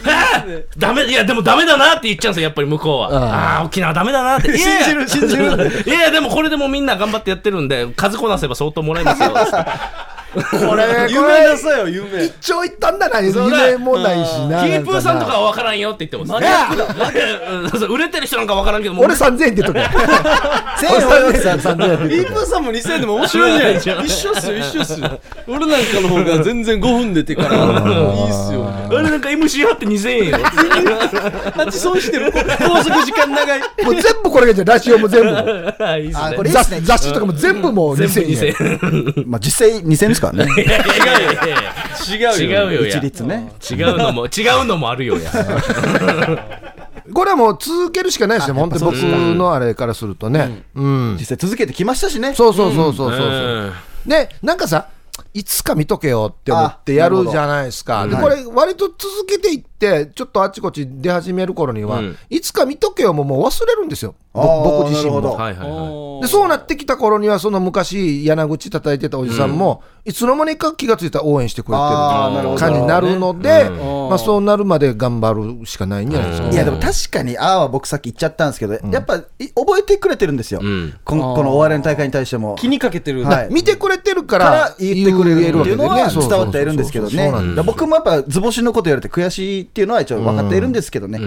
ダメ、いや、でもダメだなって言っちゃうんですよ、やっぱり向こうは。ああー、沖縄ダメだなって。信じる、信じる。いやいや、でもこれでもみんな頑張ってやってるんで、数こなせば相当もらえますよ。これこ 夢れ出さよ、夢。一長一短だなそうだ夢もないしなキープーさんとかなは分からんよって言ってます。ね売れてる人なんか分からんけど、俺3000円って言っとけ 千円はさ3000円ヒープーさんも2000円でも面白い じゃないですか。一緒っすよ、一緒っすよ。俺なんかの方が全然5分出てから、いいっすよ。あれなんか MC 貼って2000円よ。立ち損してる。拘束時間長い。もう全部これがじゃラジオも全部雑雑誌とかも全部もう全部2000円2000円。まあ実際2000円ですからね。違うよ。違うよや。一律ね。違うのも、違うのもあるよや。これはもう続けるしかないですよ本当に僕のあれからするとねうん実際続けてきましたしね。そうそうそうそうそうそううんでなんかさいつか見とけよって思ってやるじゃないですか。で、これ、割と続けていって、ちょっとあちこち出始める頃には、うん。いつか見とけよももう忘れるんですよ。僕自身も。はいはいはい。でそうなってきた頃には、その昔、柳口叩いてたおじさんも、いつの間にか気がついたら応援してくれてるあーなるほど。感じになるので、うん。まあ、そうなるまで頑張るしかないんじゃないですか。いやでも確かに、ああは僕さっき言っちゃったんですけど、やっぱい覚えてくれてるんですよ、うん。こんこのお笑いの大会に対しても。気にかけてる。はい。見てくれてるかからら言ってくれるっていうのは伝わってはいるんですけどね、僕もやっぱ図星のこと言われて悔しいっていうのは一応分かっているんですけどね、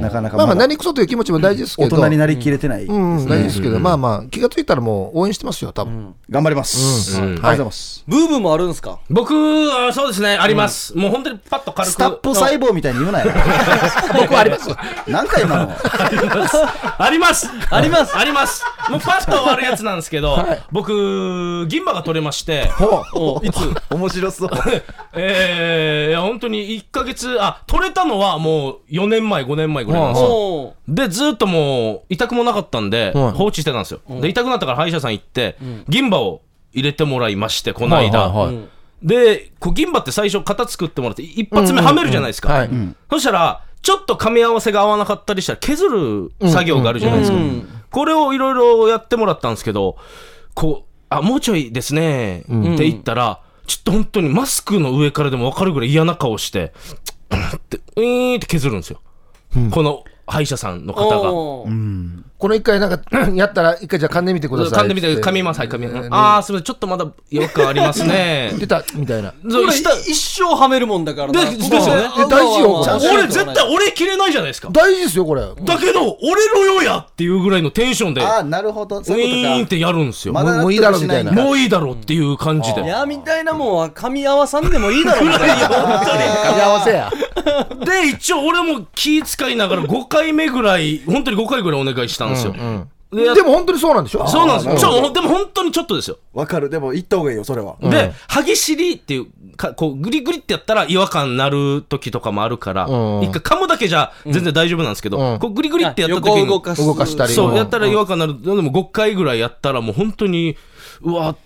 なかなかまあまあ、何くそという気持ちも大事ですけど、大人になりきれてない、うん、大事ですけど、まあまあ、気がついたらもう応援してますよ、多分。頑張ります、うん。ありがとうございます、ブーブーもあるんですか？僕はそうですね、あります。もう本当にパッと軽く。スタップ細胞みたいに言うなよ、僕はあります。なんか今の、あります。あります。あります。もうパッと終わるやつなんですけど、僕、銀歯が取れまして、おいつ？面白そう、えー、いや本当に1ヶ月、あ、取れたのはもう4年前、5年前ぐらいなんですよ。おで、ずっともう、痛くもなかったんで、はい。放置してたんですよ。で、痛くなったから歯医者さん行って、銀歯を入れてもらいまして、この間。で、こう銀歯って最初型作ってもらって、一発目はめるじゃないですか。はいそしたら、ちょっと噛み合わせが合わなかったりしたら、削る作業があるじゃないですか。これをいろいろやってもらったんですけど、こう、あ、もうちょいですね、って言ったら、ちょっと本当にマスクの上からでも分かるぐらい嫌な顔して、って、ウィーンって削るんですよ。この歯医者さんの方が。この一回なんか やったら一回じゃあ噛んでみてください噛んでみて、噛みます、はい、噛みます。ああ、すみません、ちょっとまだよくありますね。出たみたいな。これ一生はめるもんだからな。でですよね。大事よ俺絶対俺切れないじゃないですか。大事ですよこれ。だけど、俺のよやっていうぐらいのテンションで、ウああなるほど。そうィーンってやるんですよ。まだもうい。いだろみたいな。もういいだろうっていう感じで。いやみたいなもんは噛み合わさんでもいいだろみた いな噛み合わせや。で、一応俺も気遣いながら5回目ぐらい、本当に5回ぐらいお願いしたんですよ。でも本当にそうなんでしょ？そうなんですよ。でも本当にちょっとですよ。わかる。でも言った方がいいよそれは。で、歯ぎしりっていう、かこうグリグリってやったら違和感なる時とかもあるから、うん一回噛むだけじゃ全然大丈夫なんですけど、うん。こうグリグリってやった時に、横動かす。動かしたり。そう、うん。やったら違和感なる。でも5回ぐらいやったらもう本当に、うわ、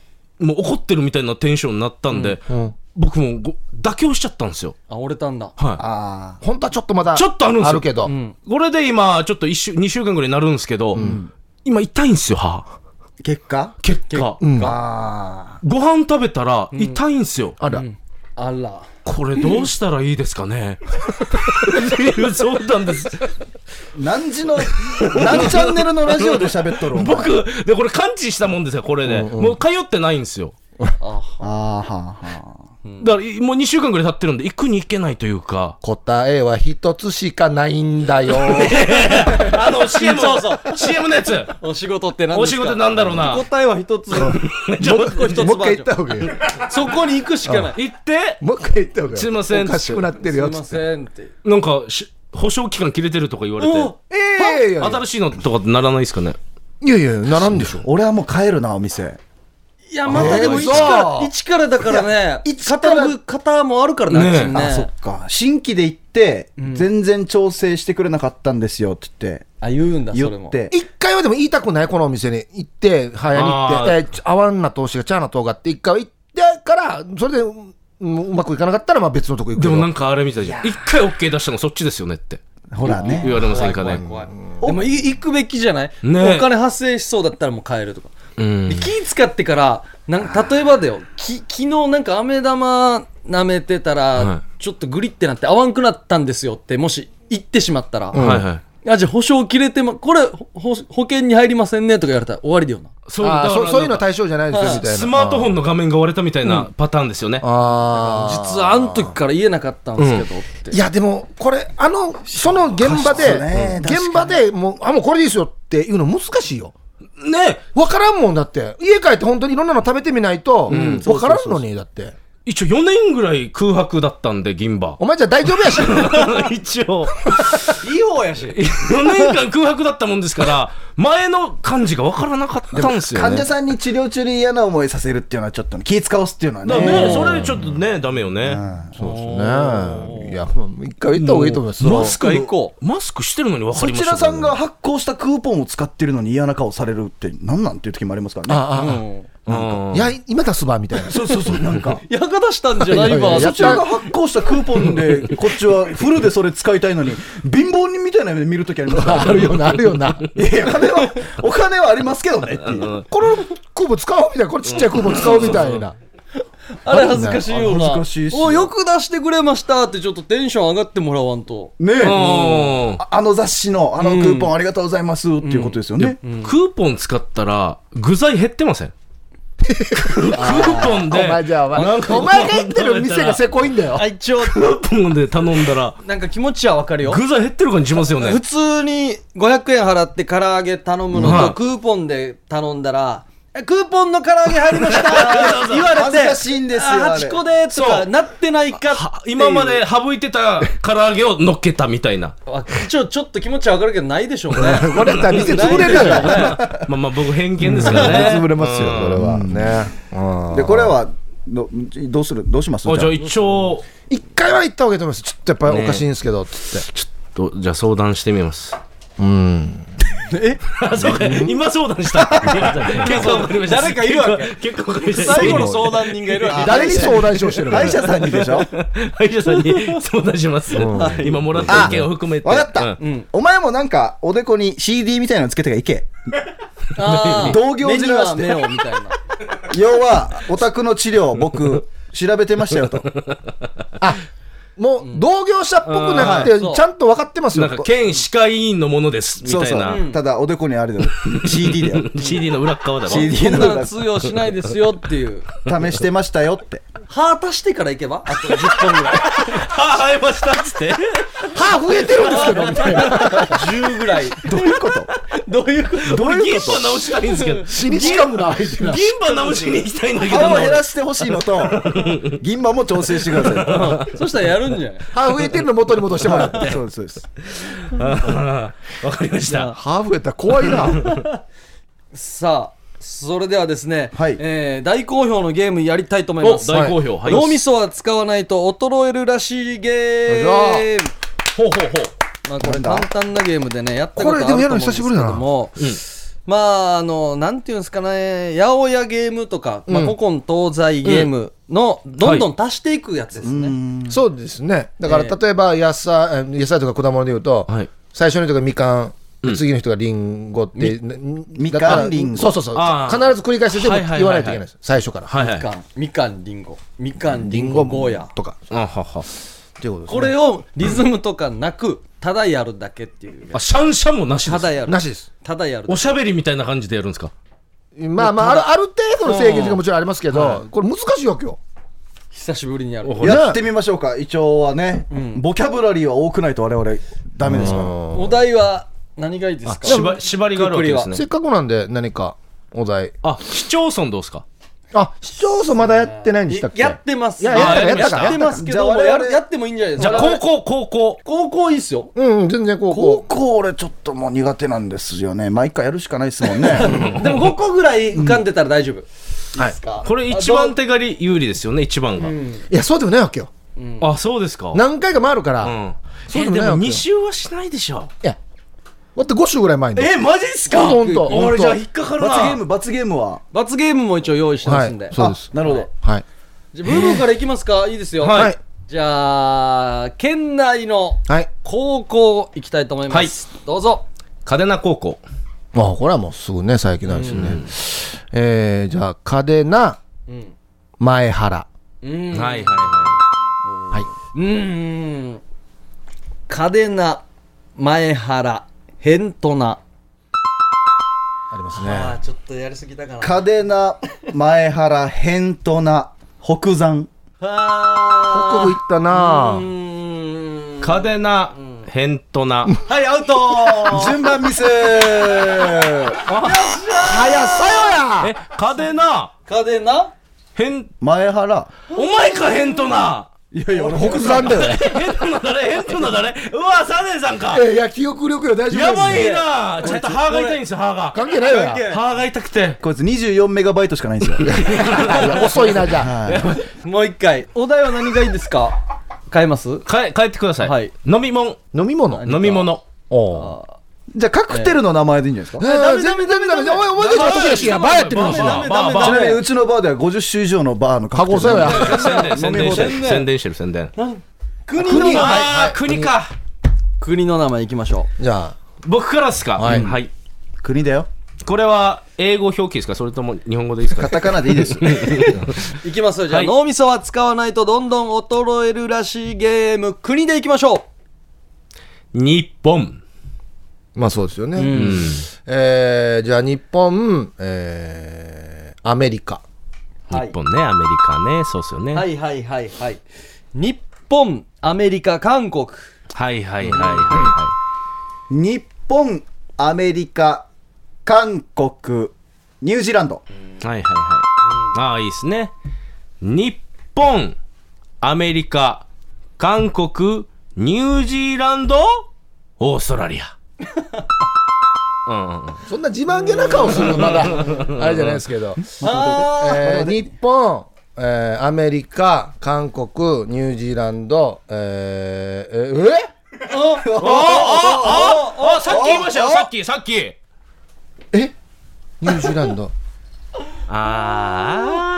もう怒ってるみたいなテンションになったんで、ん僕もご妥協しちゃったんですよ。あ折れたんだ。はあ本当はちょっとまだちょっとあるんですよ。あるけど。うん。い。これで今、ちょっと1週、2週間ぐらいになるんですけど、今痛いんですよ、歯。あ結果。結果。うん。あご飯食べたら痛いんですよ。あら。あら。これどうしたらいいですかね？っていう相談です。あ何時の何チャンネルのラジオで喋っとる？お前僕、で、これ感知したもんですよ、これで。もう通ってないんですよ。ああはあはあだから、もう2週間ぐらい経ってるんで、行くに行けないというか。答えは一つしかないんだよ。あの、CM、そうそう。CM のやつ。お仕事って何ですか？お仕事なんだろうな。答えは一つ。もう一個一つもう一回言った方がいいそこに行くしかない。行って、もう一回言った方がいい。すいませんおかしくなってるすいませんって。なんかし、保証期間切れてるとか言われて、おええ新しいのとかってならないですかね？いやいやならんでしょ。俺はもう帰るなお店いやまたでもえー一から嘘。一からだからね一から？型の型もあるからね。ねねあそっか。新規で行って全然調整してくれなかったんですよって言って。あ言うんだ一回はでも言いたくないこのお店に行って早に行って、えー、合わんな投資がチャーなとがって一回は行ってからそれでうんうまくいかなかったらまあ別のとこ行くでもなんかあれみたいじゃん。一回 OK 出したのそっちですよねって。ほらね。言われませんかね。怖いでもい行くべきじゃない、ねお金発生しそうだったらもう帰るとか、うん。で。気使ってからなんか例えばだよ。き昨日なんか飴玉舐めてたら、はちょっとグリってなって合わんくなったんですよってもし言ってしまったら、はいはい。あじゃあ保証切れてまこれほ保保険に入りませんねとか言われたら終わりだよな。そうそそういうの対象じゃないですよみたいな。スマートフォンの画面が割れたみたいなパターンですよね。ああ実はあの時から言えなかったんですけどって、いやでもこれあのその現場で、ね。現場でもうあもうこれですよっていうの難しいよね分からんもんだって。家帰って本当にいろんなの食べてみないと分からんのにだって一応4年ぐらい空白だったんで、銀歯。お前じゃ大丈夫やし。一応。いい方やし。4年間空白だったもんですから、前の感じが分からなかったんですよね。患者さんに治療中に嫌な思いさせるっていうのはちょっとね気使わすっていうのはね。ね、それちょっとね、ダメよね。そうですね。いや一回言った方がいいと思います。マスク行こマスクしてるのに分かそりましたちらさんが発行したクーポンを使ってるのに嫌な顔されるって何なんていう時もありますからね。ああ、うんうん。いや今出すばみたいな。そうそうそう。なんか。やが出したんじゃないわ。そちらが発行したクーポンでこっちはフルでそれ使いたいのに貧乏人みたいな目で見るときあります。あるよなあるよな。いや金はお金はありますけどねっていう。このクーポン使おうみたいな。これちっちゃいクーポン使おうみたいな。あれ恥ずかしいよな。恥ずかしいし。およく出してくれましたってちょっとテンション上がってもらわんと。ねえ。あの雑誌のあのクーポンありがとうございますっていうことですよね、クーポン使ったら、具材減ってませんクーポンおで、前じゃあお前お前が言ってる店がせこいんだよ。あ一応。クーポンで頼んだら、なんか気持ちはわかるよ。具材減ってる感じしますよね。普。通に500円払って唐揚げ頼むのはい。とクーポンで頼んだらえクーポンの唐揚げ入りました。って言われて恥ずかしいんですよああれ。8個でとかなってないかってい今まで省いてた唐揚げを乗っけたみたいな。わちょちょっと気持ちはわかるけどないでしょうね。これやったら店潰れるよまあまあ僕偏見ですからね。潰れますよそれは。ね。うん。でこれはどどうする？どうします？あじゃあ一応、一回は行った方がいいと思います。ちょっとやっぱりおかしいんですけどつって。ちょっと、じゃあ相談してみます。うん あ、そうか、今相談した。結構わかりました。誰かいるわけ？結構わかりました。最後の相談人がいるわ。け誰に相談しようしてるの？あ歯医者さんにでしょ？歯医者さんに相談します。今もらった意見を含めて。わかった、うん。お前もなんかおでこに CD みたいなのつけてから行け。同業じらして。要はオタクの治療僕調べてましたよともう同業者っぽくなくて、うんちゃんと分かってますよ。なんか、県歯科医院のものです、みそうそたいな。うただおでこにあれだよ CD だよ CD の裏っ側だろ。CD こんなのの裏通用しないですよっていう。試してましたよって歯足してからいけば？あと10本ぐらい。歯生えましたっつって。歯増えてるんですけど、みたいな。10ぐらい。どういうこと？どういうこと？どういう銀歯直したいんですけど。死にしかもな、相。銀歯直しに行きたいんだけど歯を減な。らしてほしいのと 銀歯も調整してくださそしたらやるんじゃない？歯増えてるの元に戻してもらって。いそうですそうですわかりました。歯増えたら怖いな。さあ、それではですね、はいえー大好評のゲームやりたいと思いお、ます。大好評。はい。脳みそは使わないと衰えるらしいゲーム。ほうほうほう。まあこれ簡単なゲームでね、やったことあるとこれでもやるの思うんですけ久しぶりだなども、まあ、あの、なんていうんですかね、八百屋ゲームとか、まあ、古今東西ゲームの、どんどん足していくやつですね。そうですね。だから、え例えば野菜、え野菜とか果物で言うと、はい最初の人がみかん、で次の人がリンゴって、なみだかんリンゴそうそうそう。必ず繰り返して全部はいはいはいはい言わないといけないです。最初から。はいはい。みかん、みかん、りんご。みかん、りんリンゴご、ゴーヤ。とか。あはは。っていうことですねこれをリズムとかなく、ただやるだけっていう。あ、シャンシャンもなしです。ただやる。なしです。ただやるだおしゃべりみたいな感じでやるんですか？まあまあ、あるある程度の制限がもちろんありますけど、これ難しいわけよ。け。久しぶりにやる。おやってみましょうか一応はね、ボキャブラリーは多くないと我々ダメですからお題は何がいいですか？縛縛りがあるわけですねせっ。かくなんで何かお題。あ、市町村どうですか？あ、市町村まだやってないんでしたっけ？やってます。いややったやってますけどやるやってもいいんじゃないですか。じゃあ、高校、高校。高校いいっすよ。うんうん、全然高高校。校俺ちょっともう苦手なんですよね毎回やるしかないですもんね でも5個ぐらい浮かんでたら大丈夫。はい。これ一番手狩り有利ですよね、一番が。いや、そうでもないわけよ。あ、そうですか。何回か回るから。いうん。そうえ、でもでもないわけよ2週はしないでしょ。や、だって5週ぐらい前に。え、マジっすか？ほんとほんと俺じゃあ引っかかるな。罰ゲーム罰ゲームは？罰ゲームも一応用意してますんで。はいそうですあなるほどはい。じゃあブーブーからいきますか？いいですよ。はいはい。じゃあ、県内のはい。高校行きたいと思います。どうぞ。嘉手納高校。まあ、これはもうすぐね、最近なんですよね。えー、じゃあ、嘉手納、うん。前原。うん。はいはいははい。うーん。嘉手納、前原、辺とな。ありますあね。あ、ちょっとやりすぎたかな。嘉手納前原辺とな北山は北部行ったなぁ。うーんい。嘉手納、辺とな。はい、アウト順番ミス早さよやえ、嘉手納、嘉手納？辺、前原お前か、辺とな。いやいや俺北山だよね。辺とな誰？辺とな誰？うわ、サネさんか。いや、記憶力よ、大丈夫やばいなちょっと歯が痛いんですよ、歯が。関係ないわ。歯が痛くて。こいつ24メガバイトしかないんですよいや 遅いな、じゃあ。はいもう一回。お題は何がいいですか？変えます？かえ帰ってください。はい飲み物。飲み物？飲み物。おうじゃあカクテルの名前でいいんじゃないですか？えー全然ダメダメダメ。おい、お前たちは得意だしや、バーやってるんですよ。バーバーバーちなみにうちのバーでは50種以上のバーのカ過クテル。宣伝、宣伝してる。宣伝してる、宣伝。国の名前。国か。国の名前いきましょじゃ僕からですか？はいはい。国だよこれは英語表記ですか？それとも日本語でいいですか？カタカナでいいですう。いきますよ。じゃあ、はい脳みそは使わないとどんどん衰えるらしいゲーム。国でいきましょ日本。あ。まあそうですよね。うん。えー、じゃあ日本、えー、アメリカ。日。本ね、アメリカね。そうっすよね。はいはいはいはい。日本、アメリカ、韓国。はいはいはいは日本アメリカ韓国ニュージーランドいはい。はいはいはい。ああ、いいですね。日本、アメリカ、韓国、ニュージーランド、オーストラリア。うんうんうん。そんな自慢げな顔するまだ、あれじゃないですけど。あえー、日本、えー、アメリカ、韓国、ニュージーランド、えー、ええ？ああさっき言いましたよ、さっき、さっき。えニュージーランド。ああ、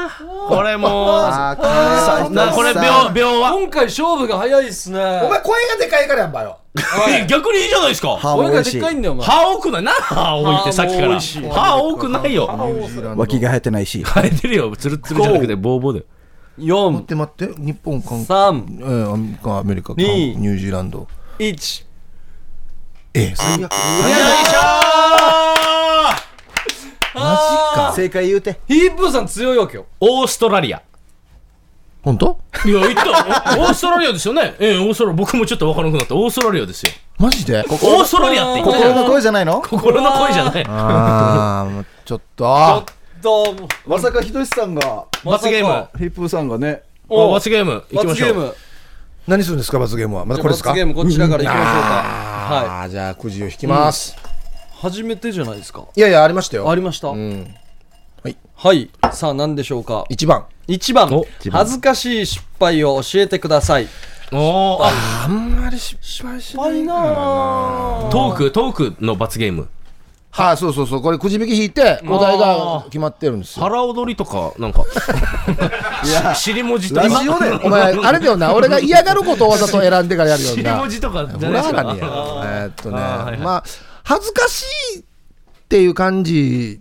これもう、あーさなこれ秒、秒は？今回勝負が早いっすね。お前声がでかいからやんばよ。逆にいいじゃないですか。歯も声が美味しい。でかいんだよ、お前。歯多くない？な歯多い。ってさっきから。歯も多いし歯多くないよ。脇が生えてないし。生えてるよ。ツルツルじゃなくてボーボーで。4待って待って日本韓国。3えーアメリカアメリカニュージーランド。1えー最悪。よいしょか。正解言うて。ヒープーさん強いわけよ。オーストラリア。本当？いや言った オーストラリアですよね。ええオーストラリア。僕もちょっと分からなくなった。オーストラリアですよ。マジで？オーストラリアって言った心の声じゃないの？心の声じゃない。ああもうちょっと。ちょっと。まさかひとしさんが。罰ゲーム。ヒップーさんがね。お罰ゲーム。いきましょう。罰ゲーム。何するんですか？罰ゲームは。まだこれですか？罰ゲームこちらからいきましょうか。はい。ああじゃあくじを引きます、初めてじゃないですか。いやいやありましたよ。ありました？うん。はい。はい。さあ何でしょうか？1番。1番。お恥ずかしい失敗を教えてください。おー。ああんまり失敗しないいな。あトークトークの罰ゲーム。はい、そうそうそうこれくじ引き引いてお題が決まってるんですよ。腹踊りとかなんか。いや。尻文字とか。ラジオでお前あれだよな。俺が嫌がることをわざと選んでからやるよ尻な。文字とかじゃほないですからがねえーっとねあーはいはい。まあ恥ずかしいっていう感じ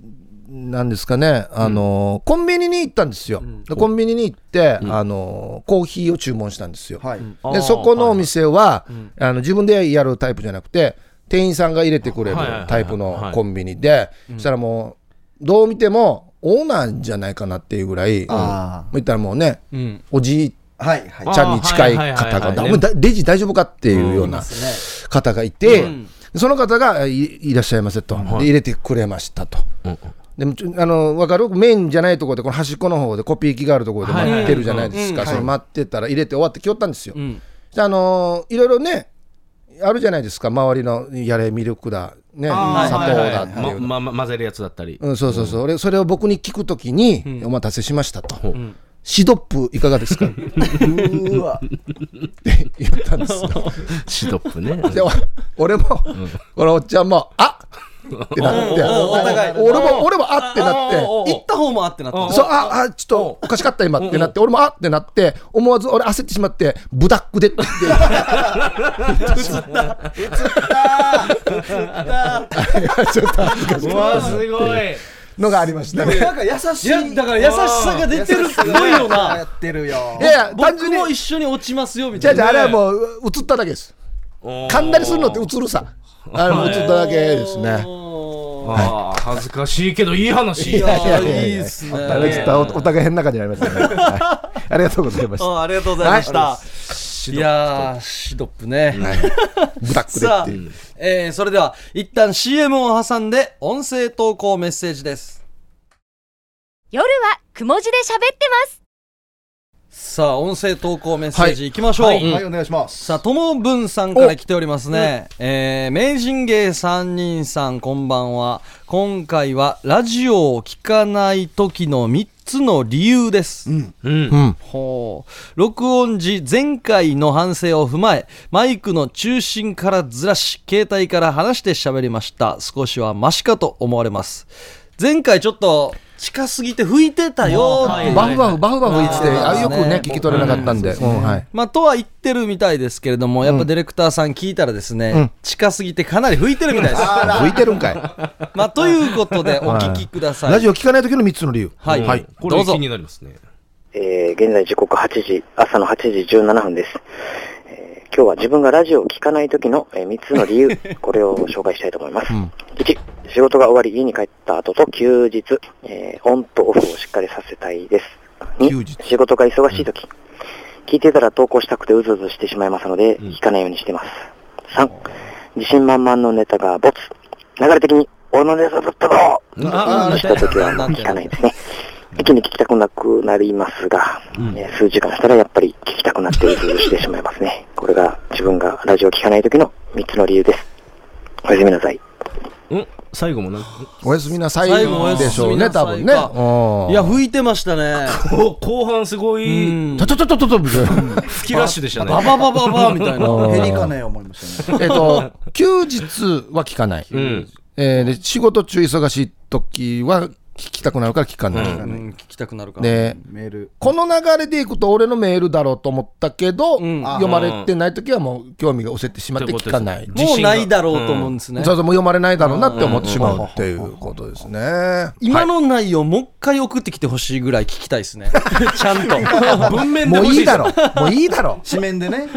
なんですかね。あのコンビニに行ったんですよ。でコンビニに行ってあのコーヒーを注文したんですよ。はい。でそこのお店は、あの自分でやるタイプじゃなくて店員さんが入れてくれるタイプのコンビニで、そしたらもうどう見てもオーナーじゃないかなっていうぐらい、うんあ言ったらもうね、うん。おじいはいはい。ちゃんに近い方がレジ大丈夫かっていうような方がいて、うんその方がいいらっしゃいませと、で入れてくれましたと。でもあの分かる？メインじゃないところでこの端っこの方でコピー機があるところで待ってるじゃないですか、はい。その待ってたら入れて終わってきよったんですよ。うん。であのーいろいろねあるじゃないですか。周りのやれミルクだ、ね、砂糖だっていうの、まま混ぜるやつだったり。うん、そうそうそう、俺それを僕に聞くときに、お待たせしましたと、んシドップいかがですか？ってうわ言ったんですよ。シドップね。でお俺も、このおっちゃんもあっ！てなって、お互い俺も俺もあってなってお行った方もあってなったそうああちょっとおかしかった今ってなって俺もあってなって思わず俺焦ってしまってブダックでって言ってちょっと恥ずかしうわすごいいのがありましたね。なんか優しい。いやだから優しさが出てるすごいよな。やってるよ。いやいや単僕純に。も一緒に落ちますよみじゃあじゃあれはもう映っただけです。噛んだりするのって映るさ。あれも映っただけですね。あー。恥ずかしいけどいい話。いやいやいやいや。いいっすね。あれちょっとおお互い変な感じになりましたね、はい。ありがとうございました。あありがとうございました、はいやーシドップね、ブダックでさあっていう、えーそれでは一旦 CM を挟んで音声投稿メッセージです。夜はくも字で喋ってます。さあ音声投稿メッセージい。きましょう、はい。はいお願いします。さあ、ともぶんさんから来ておりますね。えー、名人芸三人さん、こんばんは。今回は、ラジオを聞かない時の3つの理由です。うんうんほう。録音時、前回の反省を踏まえ、マイクの中心からずらし、携帯から離して喋りました。少しはマシかと思われます。前回ちょっと、近すぎて吹いてたよって。いうバフバフバフバフ言っててあよくね聞き取れなかったんで、うんはい、まあ、とは言ってるみたいですけれども、やっぱディレクターさん聞いたらですね、ん。近すぎてかなり吹いてるみたいです。吹いてるんかい。まあ、ということで、お聞きください。ラジオ聞かない時の3つの理由。はい。はい。どうぞこれ気。になりますね。えー現在時刻8時、朝の8時17分です。えー今日は自分がラジオを聞かない時の、え3つの理由、これを紹介したいと思います。1、仕事が終わり家に帰った後と休日、えーオンとオフをしっかりさせたいです。休日2、仕事が忙しい時、聞いてたら投稿したくてうずうずしてしまいますので、聞かないようにしています。3、自信満々のネタがボツ。流れ的に、俺のネタだったぞした時は聞かないですね。一気に聞きたくなくなりますが、えー数時間したらやっぱり聞きたくなってうずうずしてしまいますね。これが自分がラジオを聞かない時の3つの理由です。おやすみなさい。うん最後もなおやすみなさい最後おやすみなさいでしょうね多分ねいや、吹いてましたね。後半すごういん。ととととととみたいな吹きラッシュでしたねバババババみたいな。うんヘリかね思いましたねえっと休日は聞かない、うんえ仕事中忙しい時は聞きたくなるから聞かない、うん。聞きたくなるから。でメール。この流れでいくと俺のメールだろうと思ったけど、ん。読まれてない時はもう興味が失せてしまって聞かない、ってこともうないだろうと思うんですね。そうそうもう読まれないだろうなって思ってしまうっていうことですね。今の内容、もう一回送ってきてほしいぐらい聞きたいですね。ちゃんと。文面でもう欲しいいいだろ。もういいだろ。紙面でね。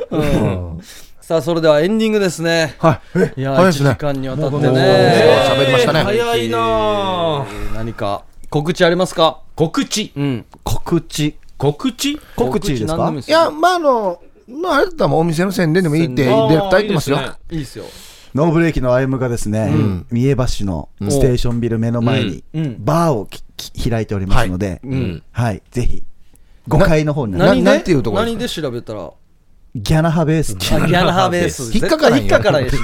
さあ、それではエンディングですね。はい。いやー、1早いですね。時間にわたってね。喋りましたね。早いなぁえー。何か告知ありますか？告知。うん。告知。告知？告知ですか？いやまああのまああれだったらもうお店の宣伝でもいいってディレクター言ってますよ。いいですね。いいですよ。ノーブレーキの歩夢がですね、三重橋のステーションビル目の前にバーをきき開いておりますので、うん。はい、ぜひ、5階の方になな何で？なんていうところ何で調べたらギャナハベース。あギャナハベース。引っかから引っかからん。やし。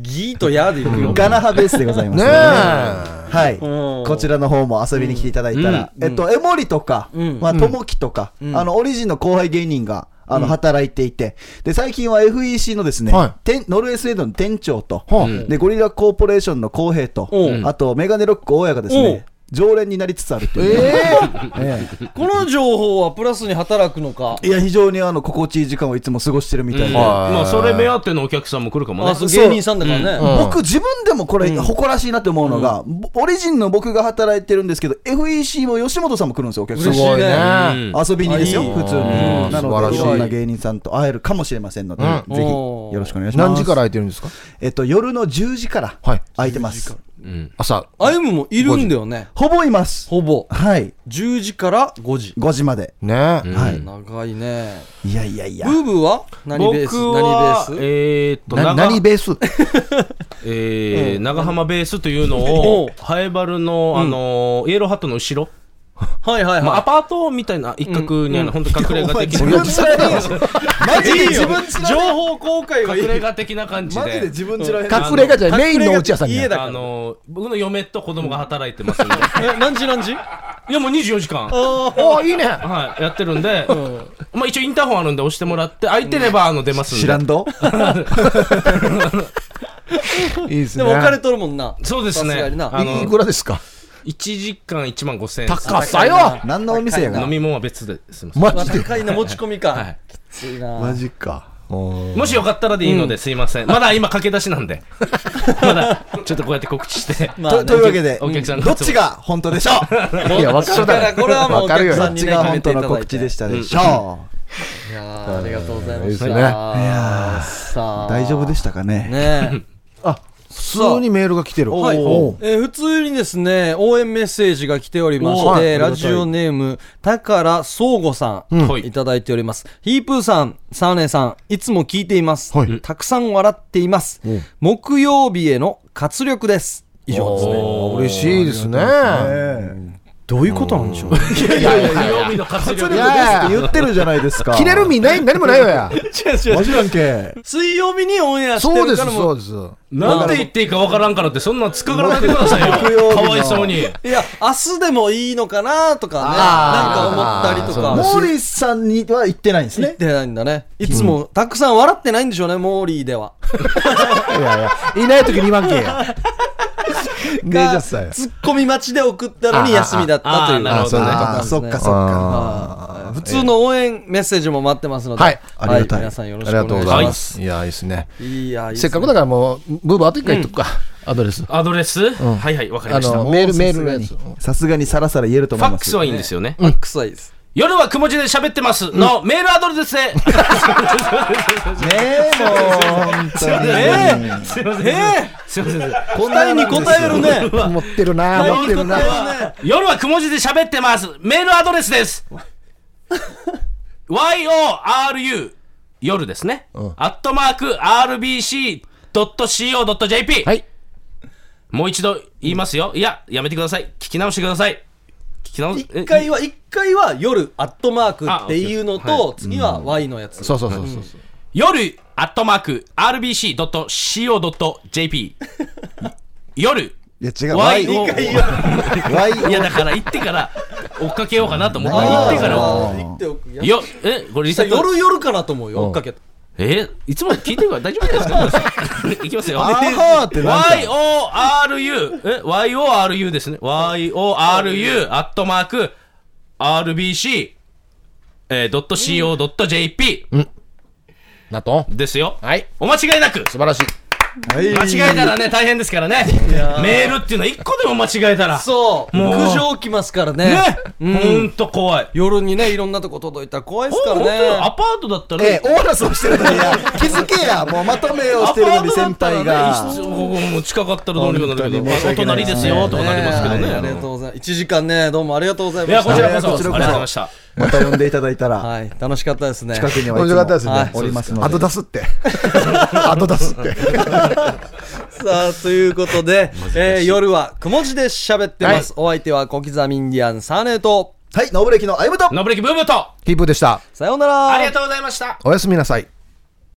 ギーとヤーでいくよ。ガナハベースでございます、ねえ。はい。うん。こちらの方も遊びに来ていただいたら、えっと、エモリとか、うん。まあ、ともきとか、あの、オリジンの後輩芸人が、あの、働いていて、で、最近は FEC のですね、ノルウェースウェードの店長と、はあで、ゴリラコーポレーションの公平とう、ん。あと、メガネロック大家がですね、常連になりつつあるという。え この情報はプラスに働くのか？えいや、非常にあの、心地いい時間をいつも過ごしてるみたいで。はいまあ、それ目当てのお客さんも来るかもね。あ、。そう芸人さんだからね。僕自分でもこれ誇らしいなって思うのが、ぼオリジンの僕が働いてるんですけど FEC も吉本さんも来るんですよお客さん。嬉しいね。すごいね。うん。遊びにですよ普通に。うん。なのでい。ろんな芸人さんと会えるかもしれませんので、うん。ぜひよろしくお願いします。何時から空いてるんですか？えっと夜の10時からはい。空いてます。うん朝。あゆむもいるんだよね。ほぼいますほぼ。はい。10時から5時。5時まで。ね。はい。長いね。いやいやいや。ブーブーは？何ベース？僕は何ベース？えーっと、何ベース？えー長浜ベースというのを、ハエバルの、あのー、イエローハットの後ろ、はいはいまあ、アはパートみたいな一角にあの、本当隠れ家的な、自分マジで自分い。情報公開はいい。隠。れ家的な感じマジでで。自分ちら隠れ家じゃないメインのお家屋さんに家だから。あのー僕の嫁と子供が働いてますんで、え、何時何時？いやもう24時間、おおいいね。はい、やってるんで、まあ一応インターホンあるんで押してもらって、空いてればあの出ますんで。知らんど。いいですね。でもお金取るもんな。そうですね。いくらですか？1時間1万5000円。高さよ何のお店やが？飲み物は別です。いません。マジで？高いな持ち込みか。はい。きついな。マジか。もしよかったらでいいので、すいません。まだ今駆け出しなんで。まだ、ちょっとこうやって告知して。まあとというわけでお客さんがどっちが本当でしょう？いや分かるだろこれはもうど客さんにねっちが本当の決めていただいて。告知でしたでしょいやーありがとうございました。いいですね。いやさあ。う大丈夫でしたかね？ね あ普通にメールが来てる。はい。えー普通にですね応援メッセージが来ておりまして、おはい。ラジオネーム宝相互さん、はい。いただいております。ヒープーさんサーネさんいつも聞いています、はい。たくさん笑っています。木曜日への活力です。以上ですね。嬉しいですねどういうことなんでしょう？いやいや、曜日の活力活力ですって言ってるじゃないですか。切れる身ない何もないわや。マジなんけ。水曜日にオンエアしてそうでするからもそうです。なんて言っていいかわからんからって、そんなん突っかからないでくださいよ。かわいそうに。いや明日でもいいのかなとかね。なんか思ったりとか。モーリーさんには言ってないんですね。言ってないんだね。いつもたくさん笑ってないんでしょうねモーリーでは。いやいや。いない時に言わんけやねえじゃあさよツッコミ待ちで送ったのに休みだったという。なるほどね。ああそっかそっか。普通の応援メッセージも待ってますので、はい。ありがたい。皆さんよろしくお願いしま。ございます。すい。やいいですね。いや、いいせっかくだからもうブーバーあと一回言っとくか。アドレス。アドレス？はいはい、わかりあました。のメールメールのさす。がにやつ。さすがにさらさら言えると思います。ファックスはいいんですよね。ら、臭いです。夜はくも字で喋ってますのメールアドレスで。ねえもう本当にえすいません。えすいません。ー、答えに答えるね。持ってるな持ってるな。夜はくも字で喋ってます。メールアドレスです。yoru 夜ですね。アットマーク rbc.co.jp。はいもう一度言いますよ。いや、やめてください。聞き直してください。聞き直し、一回は、一回は夜、アットマークっていうのあと、次は Y のやつ。そうそうそうそう夜、アットマーク、rbc.co.jp。夜、いや違う。Y を。Y いや、だから言ってから追っかけようかなと思ったら、あー言ってから。よ、え、これリセット夜夜かなと思うよ、追っかけた。えいつも聞いてるから大丈夫ですか？いきますよ。YORU、え ?YORU ですね。YORU、アットマーク、RBC、えー、.co.jp なとですよ。はいお間違いなく。素晴らしい間違えたらね、大変ですからね。メールっていうのは一個でも間違えたら。そう。もう。苦情来ますからね。ね、ほんと怖い。夜にねいろんなとこ届いたら怖いですからほんとよアねパートだったらえー、オーラスをしてるのに。や気づけや。もうまとめをしてるのに先輩が。も近かったらどうにかなるけど、お隣ですよとかなりますけどね。はいありがとうございます。1時間ねどうもありがとうございました。いやこちらこそありがとうございました。また呼んでいただいたら。はい。楽しかったですね。近くにはい面白かったですね。つもおりますので。後出すって。後出すって。さあということで、えー夜はくも字で喋ってます、お相手は小刻みインディアンサーネーとはいノブレキの歩むと。ノブレキブーブーと、キープでした。さようなら。ありがとうございました。おやすみなさい